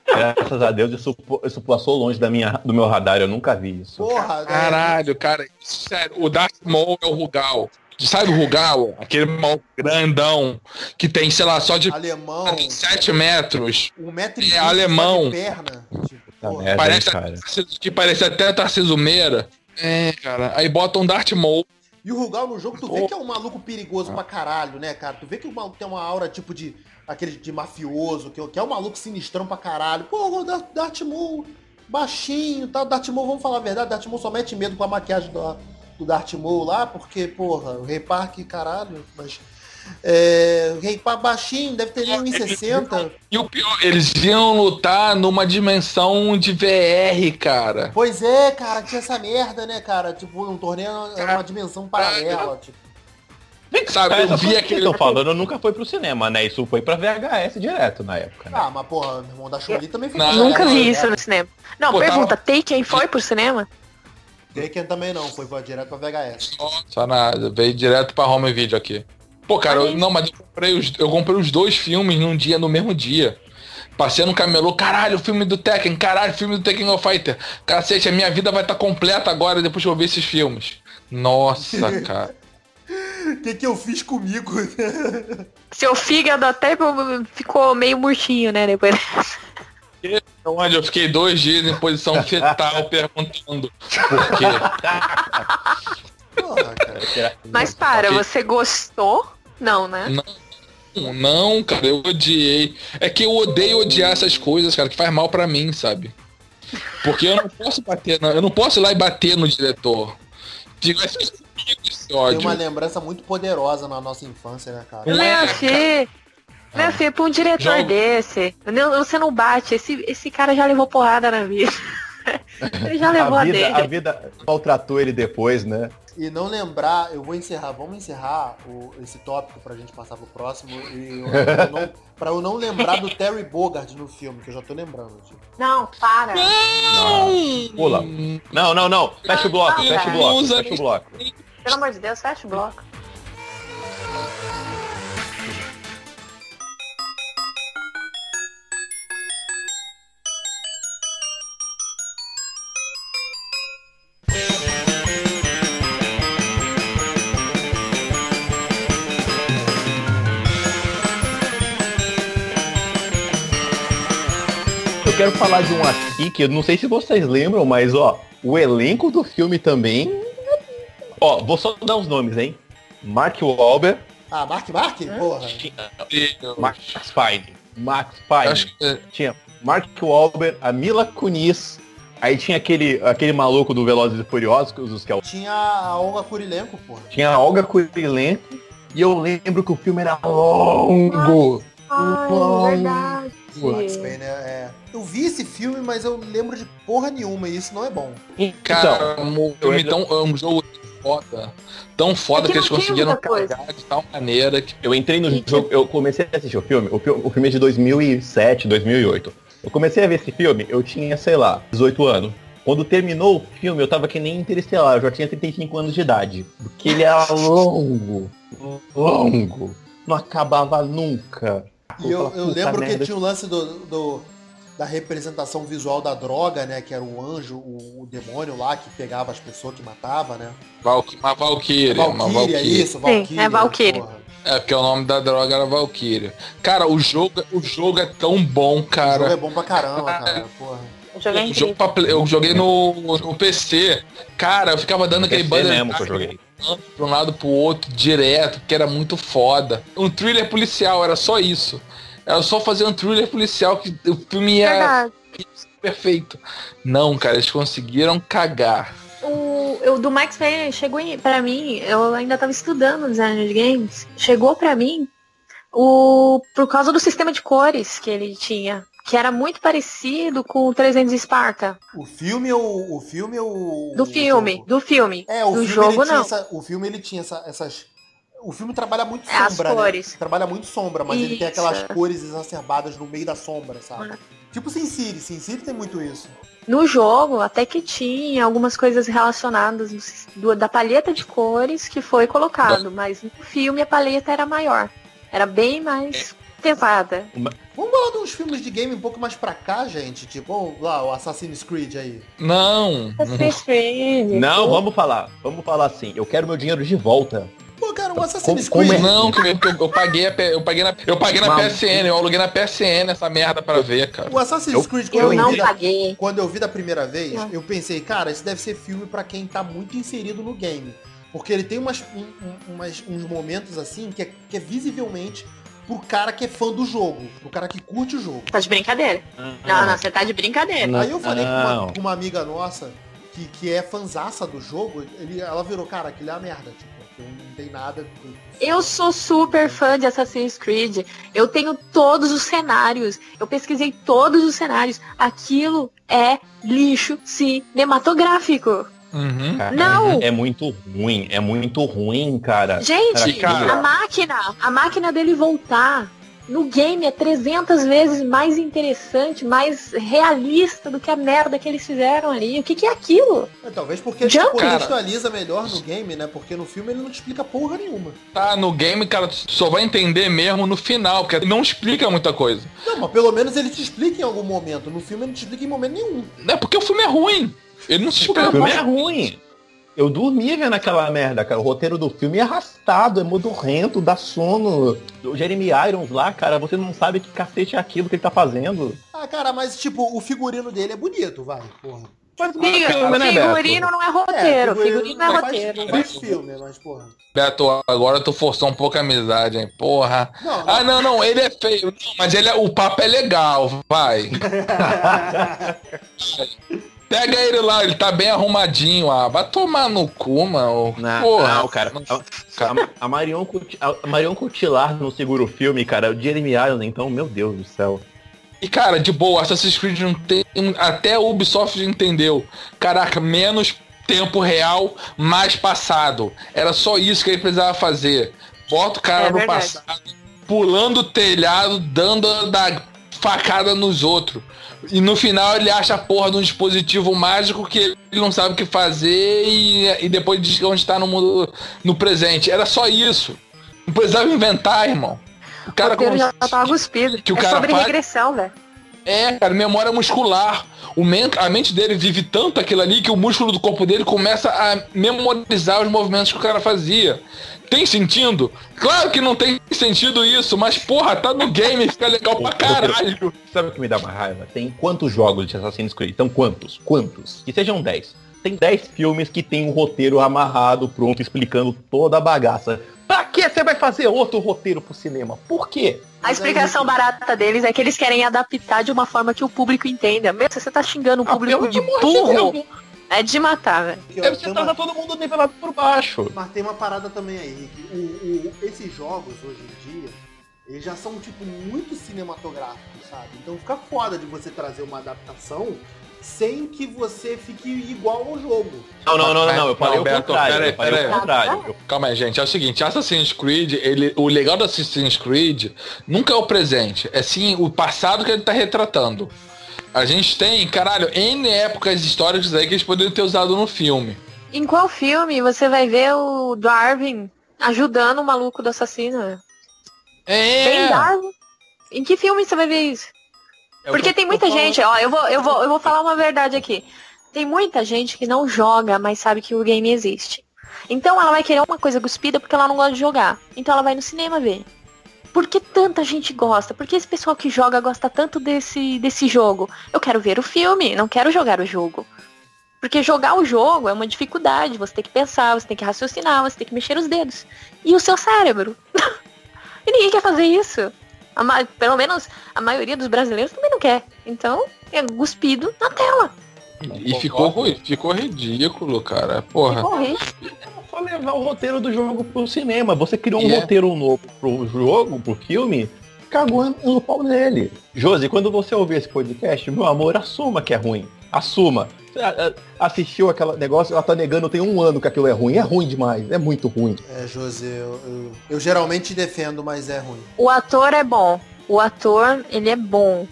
graças, a Deus isso, isso passou longe da minha, do meu radar, eu nunca vi isso. Porra, Caralho, cara, sério, o Darth Maul é o Rugal. Sabe o Rugal? Aquele mal grandão que tem, sei lá, só de alemão, 7 metros. Um metro e é alemão. perna. Tipo, tá merda, parece, cara. que parece até Tarcísio Meira. É, cara. Aí bota um Darth Maul e o Rugal no jogo, tu vê que é um maluco perigoso pra caralho, né, cara? Tu vê que o maluco tem uma aura tipo de. aquele de mafioso, que, que é um maluco sinistrão pra caralho. Pô, o Darth Maul, baixinho tá? Darth Maul, vamos falar a verdade, Darth Maul só mete medo com a maquiagem do, do Darth Maul lá, porque, porra, o Rei Park, caralho, mas é, rei baixinho, deve ter nem 1,60. E o pior, eles iam lutar numa dimensão de VR, cara. Pois é, cara, tinha essa merda, né, cara? Tipo, um torneio era uma dimensão paralela, tipo. Sabe, eu vi aquele. Que falando, nunca foi pro cinema, né? Isso foi pra VHS direto na época. Né? Ah, mas porra, meu irmão da Chun-Li também foi não, Nunca vi isso no cinema. Não, Pô, pergunta, tava... Taken foi pro cinema? Taken também não, foi direto pra VHS. Só nada, veio direto pra home video aqui. Pô, cara, eu, não, mas eu comprei, os, eu comprei os dois filmes num dia, no mesmo dia. Passei no camelô, caralho, o filme do Tekken, caralho, o filme do Tekken of Fighter. Cacete, a minha vida vai estar tá completa agora depois que eu ver esses filmes. Nossa, cara. O que, que eu fiz comigo? Seu fígado até ficou meio murchinho, né, depois. onde eu fiquei dois dias em posição fetal perguntando por quê. Porra, Mas para, você gostou? Não, né? Não, não, cara, eu odiei. É que eu odeio odiar essas coisas, cara, que faz mal para mim, sabe? Porque eu não posso bater, não, eu não posso ir lá e bater no diretor. Digo, esse ódio. Tem uma lembrança muito poderosa na nossa infância, né, cara? Não é, assim. Meu ah. filho, pra um diretor Jogo. desse, você não bate, esse, esse cara já levou porrada na vida. ele já levou a, vida. A vida maltratou ele depois, né? E não lembrar, eu vou encerrar, vamos encerrar o, esse tópico pra gente passar pro próximo. E eu, eu não, pra eu não lembrar do Terry Bogard no filme, que eu já tô lembrando. Tipo. Não, para. Não! Pula. Não, não, não. Fecha o bloco, fecha o bloco, fecha o bloco. Pelo amor de Deus, fecha o bloco. Quero falar de um aqui que eu não sei se vocês lembram, mas ó, o elenco do filme também Ó, vou só dar os nomes, hein? Mark Wahlberg. Ah, Mark Mark? Porra. Max Pine. Max Pine. Que... Tinha Mark Wahlberg, a Mila Kunis. Aí tinha aquele, aquele maluco do Velozes e Furiosos, que é o... Tinha a Olga Kurilenko, porra. Tinha a Olga Kurilenko. E eu lembro que o filme era longo. Ai, longo. verdade. Max Payne é, é, Eu vi esse filme, mas eu lembro de porra nenhuma e isso não é bom. Cara, então, um filme tão, é um jogo foda. Tão foda é que, que eles conseguiram carregar de tal maneira que. Eu entrei no jogo, eu comecei a assistir o filme, o, o filme é de 2007, 2008. Eu comecei a ver esse filme, eu tinha, sei lá, 18 anos. Quando terminou o filme, eu tava que nem interestelar, eu já tinha 35 anos de idade. Porque ele era longo, longo. Não acabava nunca. E eu, eu lembro que tinha o lance do, do da representação visual da droga, né? Que era o anjo, o, o demônio lá que pegava as pessoas que matava, né? Val, uma Valkyria. Valkyria, uma Valkyria. isso, Valkyria. Sim, é Valkyria. É, porque o nome da droga era Valkyria. Cara, o jogo, o jogo é tão bom, cara. O jogo é bom pra caramba, cara, porra. Eu joguei, jogo pra, eu joguei no, no PC. Cara, eu ficava dando aquele bando mesmo que eu joguei. Pra um lado pro outro, direto, que era muito foda. Um thriller policial, era só isso. Era só fazer um thriller policial que o filme ia perfeito. Não, cara, eles conseguiram cagar. O, eu, do Max Payne chegou para mim, eu ainda tava estudando design de games, chegou para mim o por causa do sistema de cores que ele tinha, que era muito parecido com o 300 Esparta. O filme ou o filme ou do filme, do filme. É, o do filme jogo não. Essa, o filme ele tinha essa, essas o filme trabalha muito é sombra, né? Trabalha muito sombra, mas isso. ele tem aquelas cores exacerbadas no meio da sombra, sabe? Tipo Sin City, Sin City tem muito isso. No jogo, até que tinha algumas coisas relacionadas do, da paleta de cores que foi colocado, mas no filme a paleta era maior. Era bem mais pesada. Vamos falar de uns filmes de game um pouco mais pra cá, gente? Tipo, lá, o Assassin's Creed aí. Não. Assassin's Creed. Não, vamos falar. Vamos falar assim. Eu quero meu dinheiro de volta. Pô, cara, o Assassin's Creed. Como é? Não, eu, eu, paguei a, eu paguei na, eu paguei na PSN, eu aluguei na PSN essa merda pra ver, cara. O Assassin's Creed, quando eu, eu não paguei. Da, quando eu vi da primeira vez, é. eu pensei, cara, esse deve ser filme para quem tá muito inserido no game. Porque ele tem umas, um, umas, uns momentos assim que é, que é visivelmente pro cara que é fã do jogo, pro cara que curte o jogo. Tá de brincadeira. Uhum. Não, não, você tá de brincadeira. Não. Aí eu falei com uma, com uma, amiga nossa que, que é fanzaça do jogo, ele, ela virou, cara, aquilo é a merda. Tipo, não tem nada. Eu sou super fã de Assassin's Creed. Eu tenho todos os cenários. Eu pesquisei todos os cenários. Aquilo é lixo cinematográfico. Uhum. Não! É muito ruim, é muito ruim, cara. Gente, cara, a máquina, a máquina dele voltar no game é 300 vezes mais interessante, mais realista do que a merda que eles fizeram ali. O que, que é aquilo? É, talvez porque ele contextualiza melhor no game, né? Porque no filme ele não te explica porra nenhuma. Tá, no game, cara, só vai entender mesmo no final, porque não explica muita coisa. Não, mas pelo menos ele te explica em algum momento. No filme ele não te explica em momento nenhum. É porque o filme é ruim. Ele não se explica. O filme é ruim. Eu dormia vendo aquela merda, cara. O roteiro do filme é arrastado, é modorrento, dá sono. O Jeremy Irons lá, cara, você não sabe que cacete é aquilo que ele tá fazendo. Ah, cara, mas tipo, o figurino dele é bonito, vai, porra. Filme, né, figurino não é roteiro. É, figurino, figurino não é roteiro. Faz, faz filme, mas porra. Beto, agora tu forçou um pouco a amizade, hein? Porra. Não, não. Ah, não, não, ele é feio. Não, mas ele é, o papo é legal, vai. Pega ele lá, ele tá bem arrumadinho. Ah, vai tomar no cu, mano. Não, Porra. não cara. A, a, Marion, a Marion Cotillard no seguro filme, cara, o Jeremy Irons, então, meu Deus do céu. E cara, de boa, Assassin's Creed não tem. Até o Ubisoft entendeu. Caraca, menos tempo real, mais passado. Era só isso que ele precisava fazer. Bota o cara é no verdade. passado, pulando o telhado, dando da facada nos outros. E no final ele acha a porra de um dispositivo mágico que ele não sabe o que fazer e, e depois diz que onde está no mundo no presente. Era só isso. Não precisava inventar, irmão. O cara o já tava cuspido. Que o é cara sobre faz... regressão, velho. É, cara, memória muscular. O men a mente dele vive tanto aquilo ali que o músculo do corpo dele começa a memorizar os movimentos que o cara fazia. Tem sentido? Claro que não tem sentido isso, mas porra, tá no game, fica legal pra caralho. Sabe o que me dá uma raiva? Tem quantos jogos de Assassin's Creed? Então quantos? Quantos? Que sejam 10. Tem 10 filmes que tem um roteiro amarrado, pronto, explicando toda a bagaça. Pra que você vai fazer outro roteiro pro cinema? Por quê? A explicação barata deles é que eles querem adaptar de uma forma que o público entenda. Mesmo você tá xingando o ah, público ah, de burro. É de matar, velho. Deve ser uma... todo mundo nivelado por baixo. Mas tem uma parada também aí, Rick. O, o, esses jogos hoje em dia, eles já são, tipo, muito cinematográficos, sabe? Então fica foda de você trazer uma adaptação sem que você fique igual ao jogo. Não, não, não, não, eu falei não, o Beto, contrário. Pera, eu falei pera, o contrário. Calma aí, gente. É o seguinte, Assassin's Creed, ele, o legal do Assassin's Creed nunca é o presente, é sim o passado que ele tá retratando. A gente tem, caralho, N épocas históricas aí que eles poderiam ter usado no filme. Em qual filme você vai ver o Darwin ajudando o maluco do assassino? É. Tem Darwin? Em que filme você vai ver isso? É Porque tem muita gente, ó, eu vou, eu, vou, eu vou falar uma verdade aqui. Tem muita gente que não joga, mas sabe que o game existe. Então ela vai querer uma coisa cuspida porque ela não gosta de jogar. Então ela vai no cinema ver. Por que tanta gente gosta? Por que esse pessoal que joga gosta tanto desse, desse jogo? Eu quero ver o filme, não quero jogar o jogo. Porque jogar o jogo é uma dificuldade. Você tem que pensar, você tem que raciocinar, você tem que mexer os dedos. E o seu cérebro. e ninguém quer fazer isso. pelo menos a maioria dos brasileiros também não quer. Então, é cuspido na tela. E ficou, ficou ridículo, cara. Porra. Ficou ridículo só levar o roteiro do jogo pro cinema. Você criou um yeah. roteiro novo pro jogo, pro filme, cagou no pau dele. Josi, quando você ouvir esse podcast, meu amor, assuma que é ruim. Assuma. Você assistiu aquele negócio, ela tá negando tem um ano que aquilo é ruim. É ruim demais, é muito ruim. É, Josi, eu, eu, eu geralmente defendo, mas é ruim. O ator é bom. O ator, ele é bom.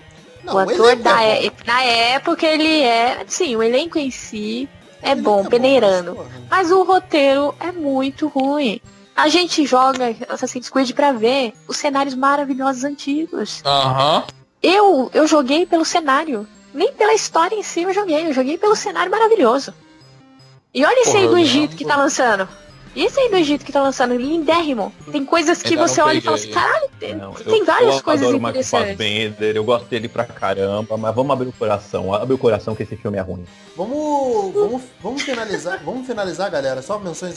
Não, o ator da, é, é na época ele é, sim, o elenco em si é bom, é peneirando. Bom, mas o roteiro é muito ruim. A gente joga Assassin's Creed pra ver os cenários maravilhosos antigos. Aham. Uhum. Eu, eu joguei pelo cenário. Nem pela história em si eu joguei. Eu joguei pelo cenário maravilhoso. E olha esse aí do Egito que tá lançando. E esse aí do Egito que tá lançando, lindérrimo. Tem coisas que você olha e fala assim, caralho, tem, não, tem eu, várias eu coisas adoro interessantes. Fassbender, eu gosto dele pra caramba, mas vamos abrir o coração, abre o coração que esse filme é ruim. Vamos, vamos, vamos finalizar, vamos finalizar, galera. Só menções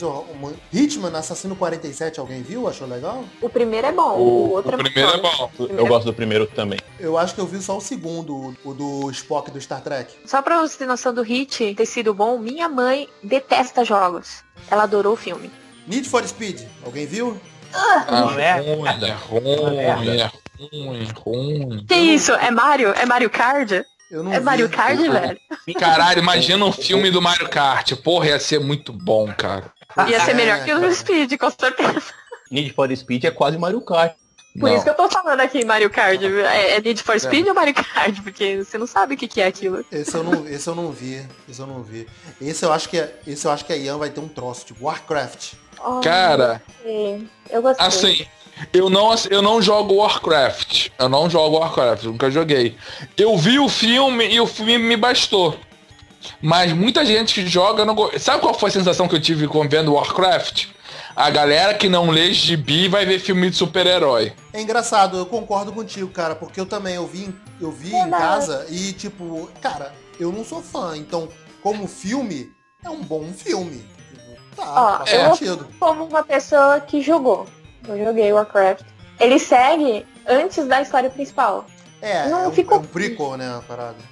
Hitman, Assassino 47, alguém viu? Achou legal? O primeiro é bom, o, o outro o é primeiro é bom. Eu gosto do primeiro também. Eu acho que eu vi só o segundo, o do Spock do Star Trek. Só pra você ter noção do hit ter sido bom, minha mãe detesta jogos. Ela adorou o filme. Need for Speed, alguém viu? Ah, é ruim, é ruim, é ruim, ruim. Que isso? É Mario? É Mario Kart? é vi. Mario Kart, velho? Caralho, imagina um filme do Mario Kart. Porra, ia ser muito bom, cara. Ia ser melhor que o Speed, com certeza. Need for Speed é quase Mario Kart. Por não. isso que eu tô falando aqui Mario Kart. É, é Need for Speed é. ou Mario Kart? Porque você não sabe o que, que é aquilo. Esse eu não, esse eu não vi. Esse eu não vi. Esse eu acho que é, esse eu acho que a Ian vai ter um troço, tipo Warcraft. Oh, Cara, eu gostei. Assim, eu não, eu não jogo Warcraft. Eu não jogo Warcraft, nunca joguei. Eu vi o filme e o filme me bastou. Mas muita gente que joga não Sabe qual foi a sensação que eu tive com vendo Warcraft? A galera que não lê gibi vai ver filme de super-herói. É engraçado, eu concordo contigo, cara, porque eu também eu vi, eu vi em casa e, tipo, cara, eu não sou fã, então, como filme, é um bom filme. Tá, Ó, é. sentido. Como uma pessoa que jogou, eu joguei Warcraft, ele segue antes da história principal. É, não é, um, ficou... é um prequel, né, a parada.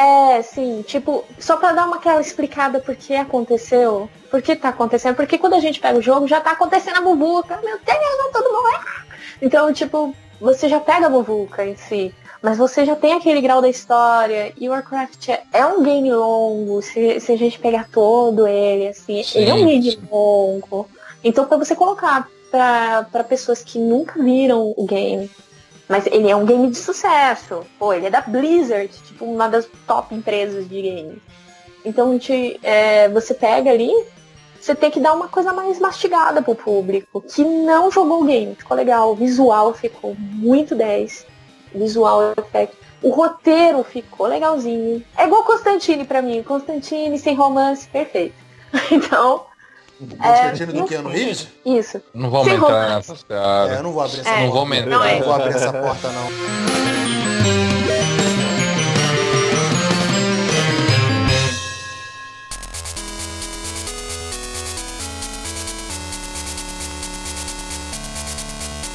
É, sim, tipo, só pra dar uma aquela explicada por que aconteceu, por que tá acontecendo, porque quando a gente pega o jogo, já tá acontecendo a bubuca, meu Deus, todo mundo. Então, tipo, você já pega a bubuca em si, mas você já tem aquele grau da história, e Warcraft é, é um game longo, se, se a gente pegar todo ele, assim, sim. ele é um game longo. Então, pra você colocar para pessoas que nunca viram o game, mas ele é um game de sucesso. Pô, ele é da Blizzard, tipo, uma das top empresas de games. Então, te, é, você pega ali, você tem que dar uma coisa mais mastigada pro público, que não jogou o game. Ficou legal, o visual ficou muito 10. Visual effect. O roteiro ficou legalzinho. É igual Constantine para mim. Constantine sem romance, perfeito. então, Constantino é, do Keanu Reeves? Isso. Não vamos Sem entrar nessa seara. É, eu não vou abrir essa é. porta. Não vamos entrar. Não, é. não vou abrir essa porta, não.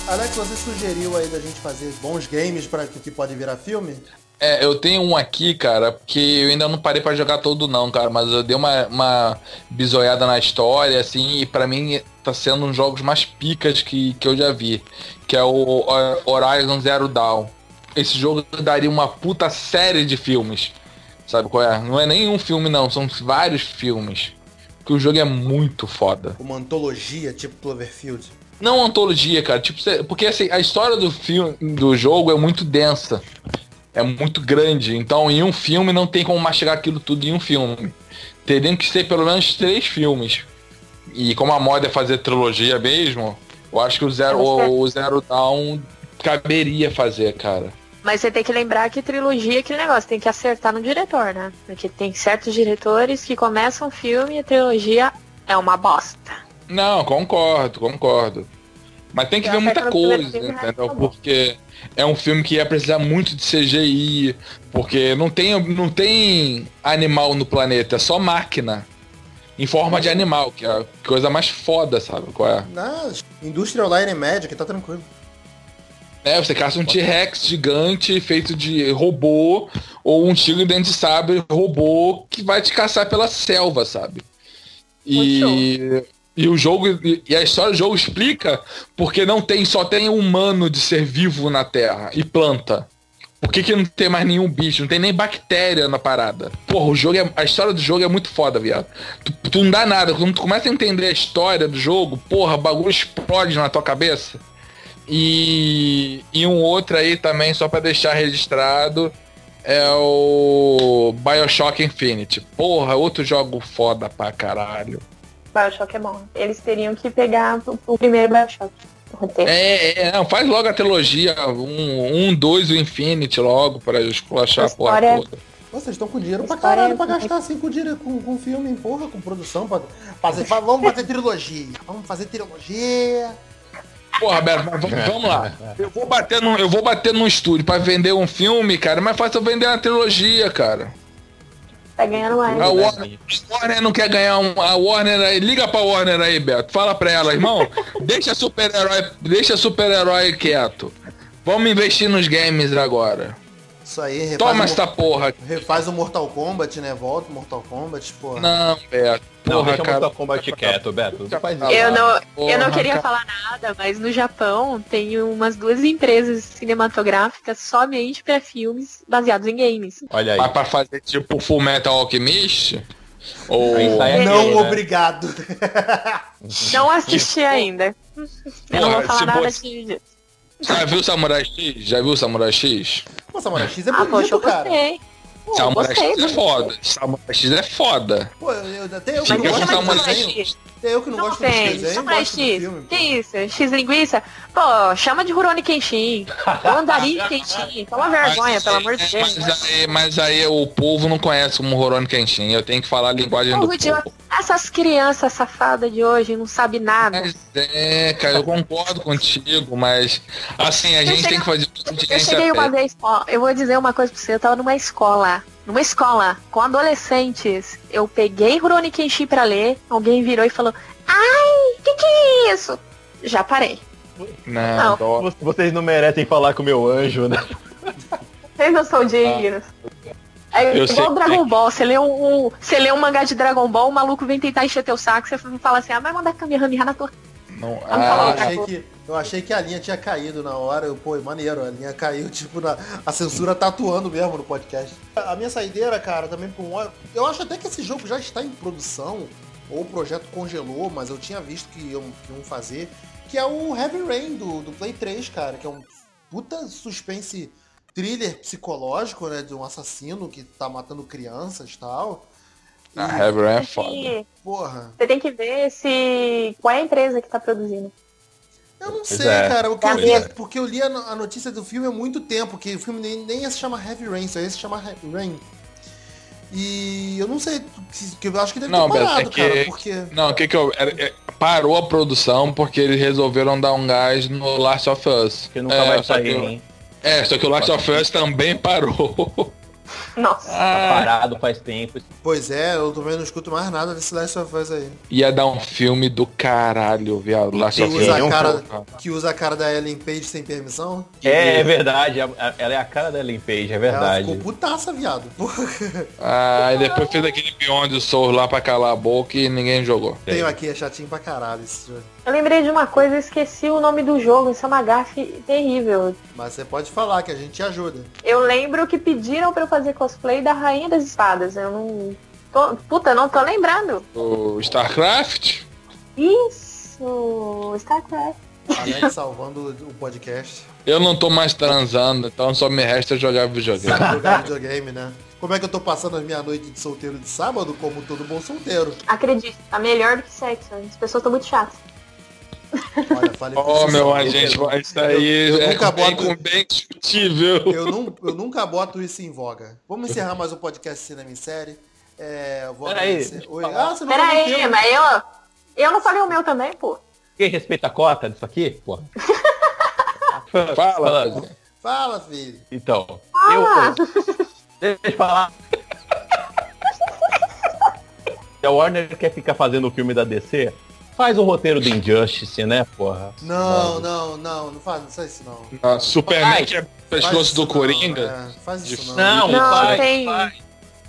Alex, você sugeriu aí da gente fazer bons games para que pode virar filme? É, eu tenho um aqui, cara, que eu ainda não parei para jogar todo não, cara, mas eu dei uma, uma bisoiada na história, assim, e para mim tá sendo um dos jogos mais picas que, que eu já vi, que é o Horizon Zero Dawn. Esse jogo daria uma puta série de filmes, sabe qual é? Não é nenhum filme não, são vários filmes. Que o jogo é muito foda. Uma antologia, tipo Cloverfield. Não antologia, cara, tipo, porque assim, a história do filme, do jogo é muito densa é muito grande. Então, em um filme não tem como mastigar aquilo tudo em um filme. Teriam que ser pelo menos três filmes. E como a moda é fazer trilogia mesmo, eu acho que o Zero, o, o Zero Down caberia fazer, cara. Mas você tem que lembrar que trilogia é aquele negócio, tem que acertar no diretor, né? Porque tem certos diretores que começam o filme e a trilogia é uma bosta. Não, concordo, concordo. Mas tem que ver muita coisa, entendeu? Porque é um filme que ia precisar muito de CGI, porque não tem, não tem animal no planeta, é só máquina. Em forma de animal, que é a coisa mais foda, sabe? Qual é? Não, Industrial Line Magic, tá tranquilo. É, você caça um T-Rex gigante feito de robô, ou um tigre dente de sabre robô que vai te caçar pela selva, sabe? E e o jogo e a história do jogo explica porque não tem só tem humano de ser vivo na Terra e planta. Por que, que não tem mais nenhum bicho? Não tem nem bactéria na parada. Porra, o jogo é, a história do jogo é muito foda, viado. Tu, tu não dá nada. Quando tu começa a entender a história do jogo, porra, o bagulho explode na tua cabeça. E, e um outro aí também, só para deixar registrado, é o Bioshock Infinite. Porra, outro jogo foda pra caralho. Bioshock é bom. Eles teriam que pegar o primeiro Bioshock. É, é, não, faz logo a trilogia, um, um dois, o Infinity logo, para esculachar a, a porra toda. Vocês estão com dinheiro pra caralho é... pra gastar assim com, dinheiro, com, com filme, porra, com produção. Pra, fazer, vamos fazer trilogia. Vamos fazer trilogia. Porra, Beto, vamos lá. Eu vou bater no, eu vou bater num estúdio pra vender um filme, cara, mas fácil eu vender uma trilogia, cara. Tá ganhando mais. A Warner, Warner não quer ganhar um. A Warner aí. Liga pra Warner aí, Beto. Fala pra ela, irmão. deixa super-herói. Deixa super-herói quieto. Vamos investir nos games agora. Isso aí, Toma esta porra. Refaz o Mortal Kombat, né? Volta o Mortal Kombat, porra. Não, Beto. Porra, não, deixa cara. Mortal Kombat quieto, Beto. Não faz eu não, porra, eu não queria cara. falar nada, mas no Japão tem umas duas empresas cinematográficas somente para filmes baseados em games. Olha aí. Mas pra fazer tipo Full Metal Alchemist? Ou... Não, né? obrigado. Não assisti ainda. Eu não vou falar nada de já viu Samurai X? Já viu Samurai X? Pô, Samurai X é ah, bonito, poxa, cara. Pô, Samurai gostei, X é foda. Samurai X é foda. Pô, eu, até eu que não gosto de Samurai X. Até eu que não, não gosto tem. dos Samurai X. Filme, que isso? X linguiça? Pô, chama de Rurouni Kenshin. Mandarim Kenshin. Toma vergonha, mas, pelo amor de Deus. Mas aí, mas aí o povo não conhece como Rurouni Kenshin. Eu tenho que falar a linguagem do povo. Essas crianças safadas de hoje não sabem nada. Mas é, cara, eu concordo contigo, mas assim, a Eu gente cheguei- tem que fazer tudo de Eu cheguei uma vez, ó, eu vou dizer uma coisa pra você, eu tava numa escola, numa escola, com adolescentes. Eu peguei Rurouni Kenshin pra ler, alguém virou e falou, ai, que que é isso? Já parei. Não, Não. Vocês não merecem falar com o meu anjo, né? Vocês não são dignos. É Eu igual sei. Dragon Ball, você lê, um, um- você lê um mangá de Dragon Ball, o maluco vem tentar encher teu saco, você fala assim, ah, vai mandar Kamehameha na tua... não. Eu Ah, cara. achei, que, eu achei que a linha tinha caído na hora. Eu, pô, maneiro, a linha caiu, tipo, na, a censura tá atuando mesmo no podcast. A minha saideira, cara, também com um. Eu acho até que esse jogo já está em produção, ou o projeto congelou, mas eu tinha visto que iam, que iam fazer, que é o Heavy Rain do, do Play 3, cara, que é um puta suspense thriller psicológico, né, de um assassino que tá matando crianças e tal. A Heavy Rain é foda. que- porra, Você tem que ver se... qual é a empresa que tá produzindo. Eu não Pois sei, é. cara, o que eu É li, porque eu li a, no- a notícia do filme há muito tempo, que o filme nem, nem ia se chamar Heavy Rain, só ia se chamar Heavy Rain. E eu não sei, que, eu acho que deve Não, ter parado, é que- cara, porque... Não, o que que eu. era- é, parou a produção porque eles resolveram dar um gás no Last of Us. Que nunca é, vai sair, que, hein? é, só que o Last of Us também parou. Nossa. Tá parado faz tempo. Pois é, eu também não escuto mais nada desse Last of Us aí. Ia dar um filme do caralho, viado. Last Que of Us. usa, a um cara, que usa a cara da Ellen Page sem permissão. É, é verdade. Ela é a cara da Ellen Page, é Ela verdade. ficou putaça, viado. Ah, e depois fez aquele Beyond Soul lá pra calar a boca e ninguém jogou. Tenho aqui, é chatinho pra caralho esse jogo. Eu lembrei de uma coisa, esqueci o nome do jogo, isso é uma gafe terrível. Mas você pode falar que a gente te ajuda. Eu lembro que pediram pra eu fazer cosplay da Rainha das Espadas. Eu não. Tô... Puta, não tô lembrando. O StarCraft? Isso! StarCraft. Salvando o podcast. Eu não tô mais transando, então só me resta jogar videogame. Jogar videogame, né? Como é que eu tô passando a minha noite de solteiro de sábado? Como todo bom solteiro. Acredite, tá melhor do que sexo. As pessoas estão muito chatas. Olha, falei Oh, meu eu- agente, eu- isso aí eu é nunca bem, boto- bem discutível. Eu, não, eu nunca boto isso em voga. Vamos encerrar mais um podcast Cinema em Série. É, eu vou Peraí, eu Oi. Ah, você não Pera falou aí, teu. mas eu. Eu não falei o meu também, pô. Quem respeita a cota disso aqui? Porra. Fala. Fala, filho. Então, Ah! eu, Deixa eu falar. Se a Warner quer ficar fazendo o filme da DC, faz o roteiro do Injustice, né, porra? Não, não, não, não faz, não faz isso não. Ah, Superman que é pescoço do não, Coringa. é, faz isso não. Não, Não, faz, tem- faz.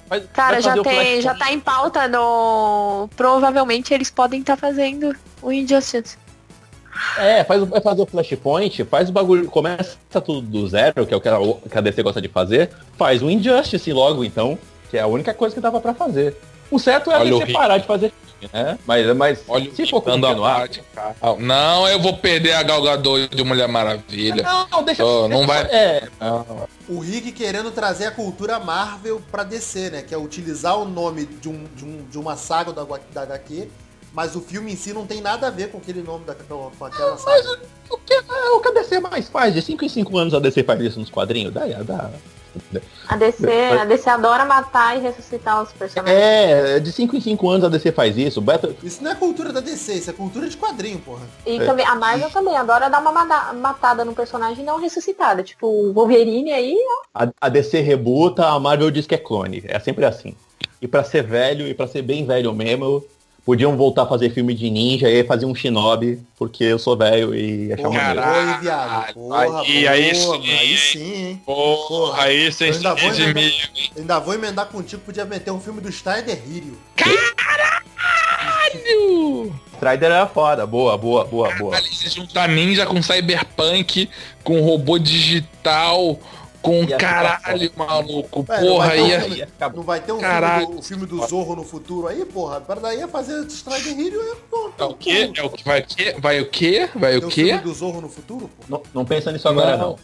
Faz- Cara, já tem, já tá em pauta no. Provavelmente eles podem estar fazendo o Injustice. É, faz, o- vai fazer o Flashpoint, faz o bagulho, começa tudo do zero, que é o que a, que a DC gosta de fazer, faz o Injustice logo, então, que é a única coisa que dava pra fazer. O certo é a DC parar de fazer né? Mas, mas Olha se o for dando a continuar... parte, cara. Ah, Não, eu vou perder a Galgador de Mulher Maravilha. Não, não, deixa... Oh, não vai- É, Não. O Rick querendo trazer a cultura Marvel pra DC, né? Que é utilizar o nome de, um, de, um, de uma saga da, da HQ, mas o filme em si não tem nada a ver com aquele nome da, com aquela saga. o que, é o que a DC mais faz? De 5 em 5 anos a DC faz isso nos quadrinhos? Dá, dá. A DC, a DC adora matar e ressuscitar os personagens. É, de 5 em 5 anos a DC faz isso. Battle... Isso não é cultura da DC, isso é cultura de quadrinho, porra. E É. também, a Marvel também adora dar uma matada no personagem não ressuscitada. Tipo, o Wolverine aí, A, a DC rebuta, a Marvel diz que é clone. É sempre assim. E pra ser velho, e pra ser bem velho mesmo, podiam voltar a fazer filme de ninja e aí fazer um shinobi, porque eu sou velho e achava Porra, maneiro. Caralho. oi, viado. Porra, Aí- boa, aí sim, aí hein? sim, hein? Porra, aí sem Eu ainda vou de emendar- mim. Ainda vou emendar contigo, podia meter um filme do Strider Hero. Strider era foda. Boa, boa, boa, boa. Caralho, se juntar ninja com cyberpunk, com robô digital, com Ia ficar caralho, maluco. É, não Porra, ter um ia. filme- Ia ficar- Não vai ter um filme do, o filme do Zorro no futuro aí, porra? Para daí ia fazer Strider Hero e pô, É o quê? É o que vai o quê? Vai o quê? Vai o o filme quê? do Zorro no futuro? Não, não pensa nisso agora, Não. não.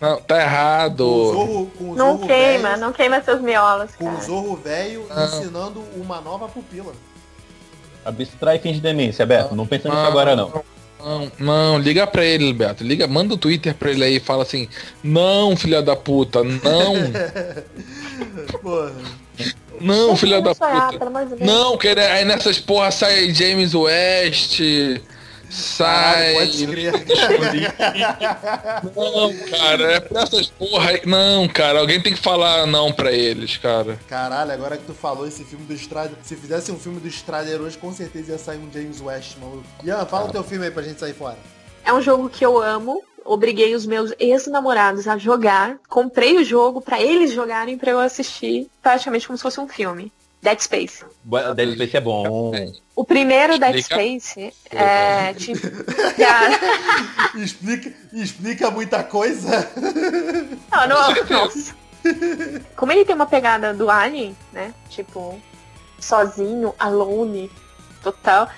Não, tá Com o errado. Zorro, com o não Zorro queima, velho, não queima seus miolos, Com o cara. Zorro velho Não. ensinando uma nova pupila. Abstrai e finge demência, Beto. Não pensa nisso agora, não. Não, não, liga pra ele, Beto. Liga, manda o Twitter pra ele aí e fala assim: Não, filha da puta, não. Porra. Não, filha da puta. Não, que aí nessas porra sai James West. Sai. não, cara, é pra essas porra aí. Não, cara, alguém tem que falar não pra eles, cara. Caralho, agora que tu falou esse filme do Strider. Se fizesse um filme do Strider hoje, com certeza ia sair um James West, maluco. Ian, fala o teu filme aí pra gente sair fora. É um jogo que eu amo. Obriguei os meus ex-namorados a jogar. Comprei o jogo para eles jogarem para eu assistir, praticamente como se fosse um filme. Dead Space. Dead Space é bom. O primeiro Dead Space é tipo. explica, explica muita coisa. Não, não, nossa. Como ele tem uma pegada do Alien, né? Tipo, sozinho, alone, total.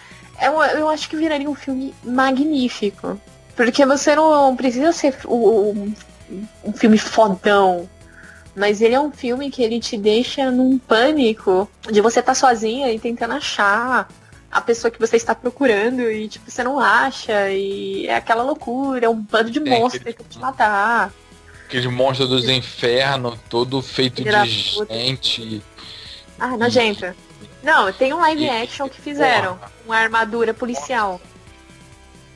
Eu, eu acho que viraria um filme magnífico. Porque você não precisa ser um, um filme fodão mas ele é um filme que ele te deixa num pânico de você estar tá sozinha e tentando achar a pessoa que você está procurando e tipo você não acha e é aquela loucura, é um bando de monstros aquele... tentando te matar. Aquele monstro dos infernos, todo feito de gente. Ah, nojento. Não, tem um live action que fizeram, uma armadura policial.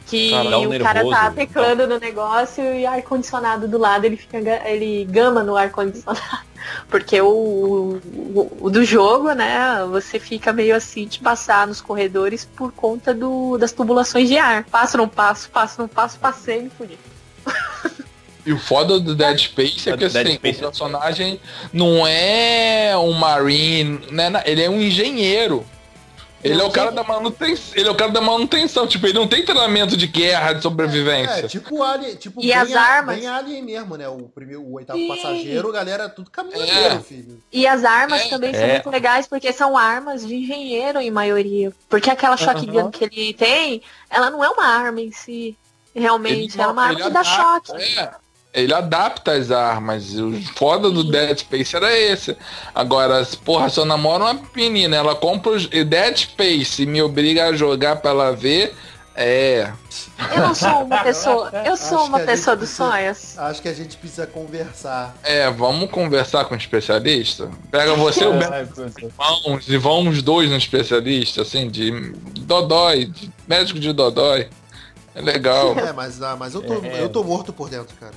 Que Caralho, o nervoso, cara tá teclando no negócio e ar-condicionado do lado, ele fica ele gama no ar-condicionado. Porque o, o, o, do jogo, né, você fica meio assim de passar nos corredores por conta do, das tubulações de ar. Passo, não passo, passo, não passo, passei e me fudi. E o foda do Dead Space é que assim, o personagem não é um marine, né? Ele é um engenheiro. Ele é o cara da manutenção. Ele é o cara da manutenção. Tipo, ele não tem treinamento de guerra, de sobrevivência. É, tipo alien, tipo e as armas? bem alien mesmo, né? O primeiro, o oitavo e... passageiro, galera, tudo caminhoneiro, é. filho. E as armas é. também são é. muito legais, porque são armas de engenheiro em maioria. Porque aquela shotgun uhum. que ele tem, ela não é uma arma em si. Realmente, ele, ela é uma arma que dá choque. É ele adapta as armas. O foda do Dead Space era esse. Agora, porra, se eu namoro uma menina, ela compra o Dead Space e me obriga a jogar pra ela ver. É. Eu não sou uma pessoa. Eu sou acho uma pessoa dos sonhos. Acho que a gente precisa conversar. É, vamos conversar com um especialista? Pega você e o. Vamos, e vamos dois no especialista, assim, de Dodói, de médico de Dodói. É legal. É, mas, ah, mas eu, tô, é. eu tô morto por dentro, cara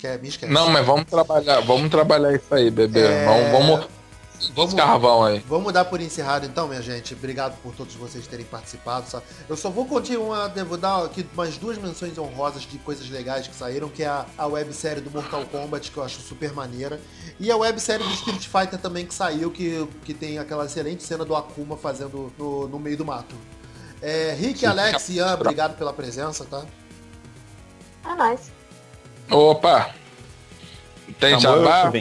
esquece, me esquece. Não, mas vamos trabalhar, vamos trabalhar isso aí, bebê. É... Vamos, vamos. Vamos, carvão aí. Vamos dar por encerrado então, minha gente. Obrigado por todos vocês terem participado. Eu só vou continuar, vou dar aqui mais duas menções honrosas de coisas legais que saíram, que é a, a websérie do Mortal Kombat, que eu acho super maneira. E a websérie do Street Fighter também que saiu, que, que tem aquela excelente cena do Akuma fazendo no, no meio do mato. É, Rick, Alex e Ian, obrigado pela presença, tá? É nóis. Opa! Tem jabá?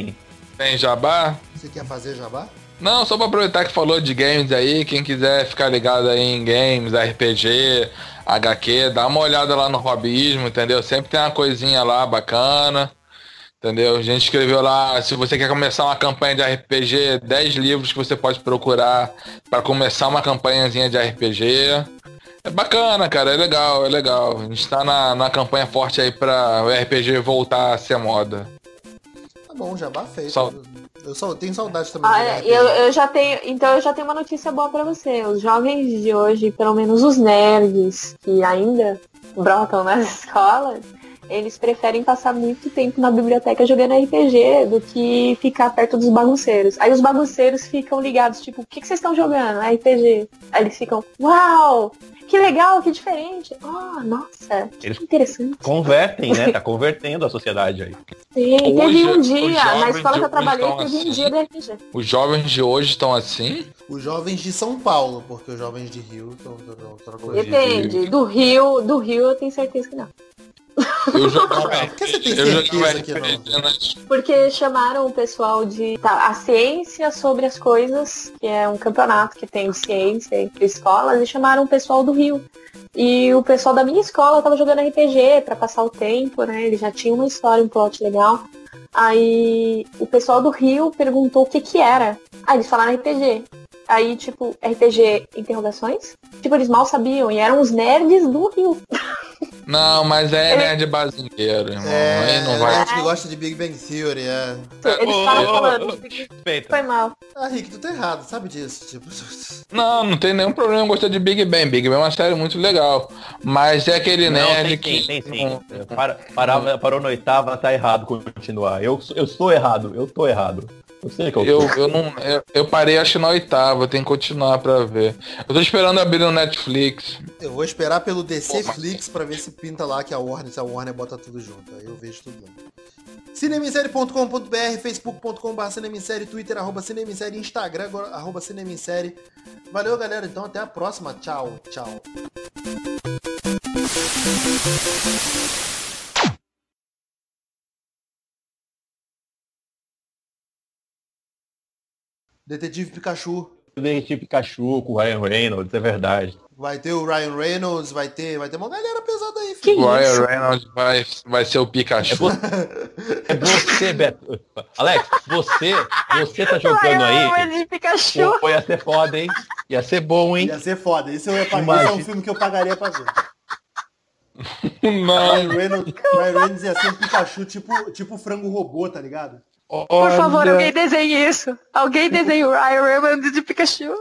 Tem jabá? Você quer fazer jabá? Não, só pra aproveitar que falou de games aí, quem quiser ficar ligado aí em games, RPG, HQ, dá uma olhada lá no Hobbyismo, entendeu? Sempre tem uma coisinha lá bacana, entendeu? A gente escreveu lá, se você quer começar uma campanha de RPG, 10 livros que você pode procurar para começar uma campanhazinha de RPG. É bacana, cara, é legal, é legal. A gente tá na, na campanha forte aí pra o RPG voltar a ser moda. Tá bom, jabá feito. Só... Eu só tenho saudade também. Ah, é, eu, eu já tenho. Então eu já tenho uma notícia boa para você. Os jovens de hoje, pelo menos os nerds que ainda brotam nas escolas, eles preferem passar muito tempo na biblioteca jogando RPG do que ficar perto dos bagunceiros. Aí os bagunceiros ficam ligados, tipo, o que, que vocês estão jogando? RPG. Aí eles ficam, uau! que legal, que diferente. Ah, nossa, que Eles interessante. Convertem, né? Tá convertendo a sociedade aí. Sim, hoje, teve um dia, na escola que eu trabalhei, teve assim. um dia de RPG. Os jovens de hoje estão assim? Os jovens de São Paulo, porque os jovens de Rio estão outra coisa. Depende, do Rio, do Rio eu tenho certeza que não. Eu jogava, Por que você tem certeza que não? Porque chamaram o pessoal de tá, a ciência sobre as coisas, que é um campeonato que tem ciência entre escolas, e chamaram o pessoal do Rio. E o pessoal da minha escola tava jogando RPG para passar o tempo, né? Ele já tinha uma história, um plot legal. Aí o pessoal do Rio perguntou o que que era. Aí eles falaram RPG. Aí, tipo, RPG interrogações? Tipo, eles mal sabiam. E eram os nerds do Rio. Não, mas é, é. nerd bazingueiro, irmão. É, não vai. nerd que gosta de Big Bang Theory, é. Eles oh, falando. Foi mal. Ah, Rick, tu tá errado, sabe disso. Tipo... Não, não tem nenhum problema em gostar de Big Bang. Big Bang é uma série muito legal. Mas é aquele não, nerd tem, que. Tem, tem, sim. Para, para, parou na oitava, tá errado continuar. Eu, eu sou errado, eu tô errado. Eu sei eu, eu, eu não. Eu, eu, parei acho na oitava, tem que continuar pra ver. Eu tô esperando abrir no Netflix. Eu vou esperar pelo DC Pô, Flix pra ver se pinta lá que a Warner, se a Warner bota tudo junto. Aí eu vejo tudo. Cinemissérie.com.br, facebook.com.br cinemissérie, twitter, arroba cinemissérie, instagram, arroba cinemissérie. Valeu, galera. Então até a próxima. Tchau, tchau. Detetive Pikachu. Detetive Pikachu com o Ryan Reynolds, é verdade. Vai ter o Ryan Reynolds, vai ter, vai ter uma galera pesada aí, filho. O Ryan Reynolds vai, vai ser o Pikachu. É você, Beto. Alex, você, você tá jogando aí. Pikachu. Pô, ia ser foda, hein? Ia ser bom, hein? Ia ser foda. Esse, eu ia pagar, esse é um filme que eu pagaria pra ver. Não. Ryan Reynolds, Ryan Reynolds ia ser um Pikachu tipo, tipo frango robô, tá ligado? Por favor, alguém desenhe isso. Alguém desenhe o Ryan Reynolds de Pikachu.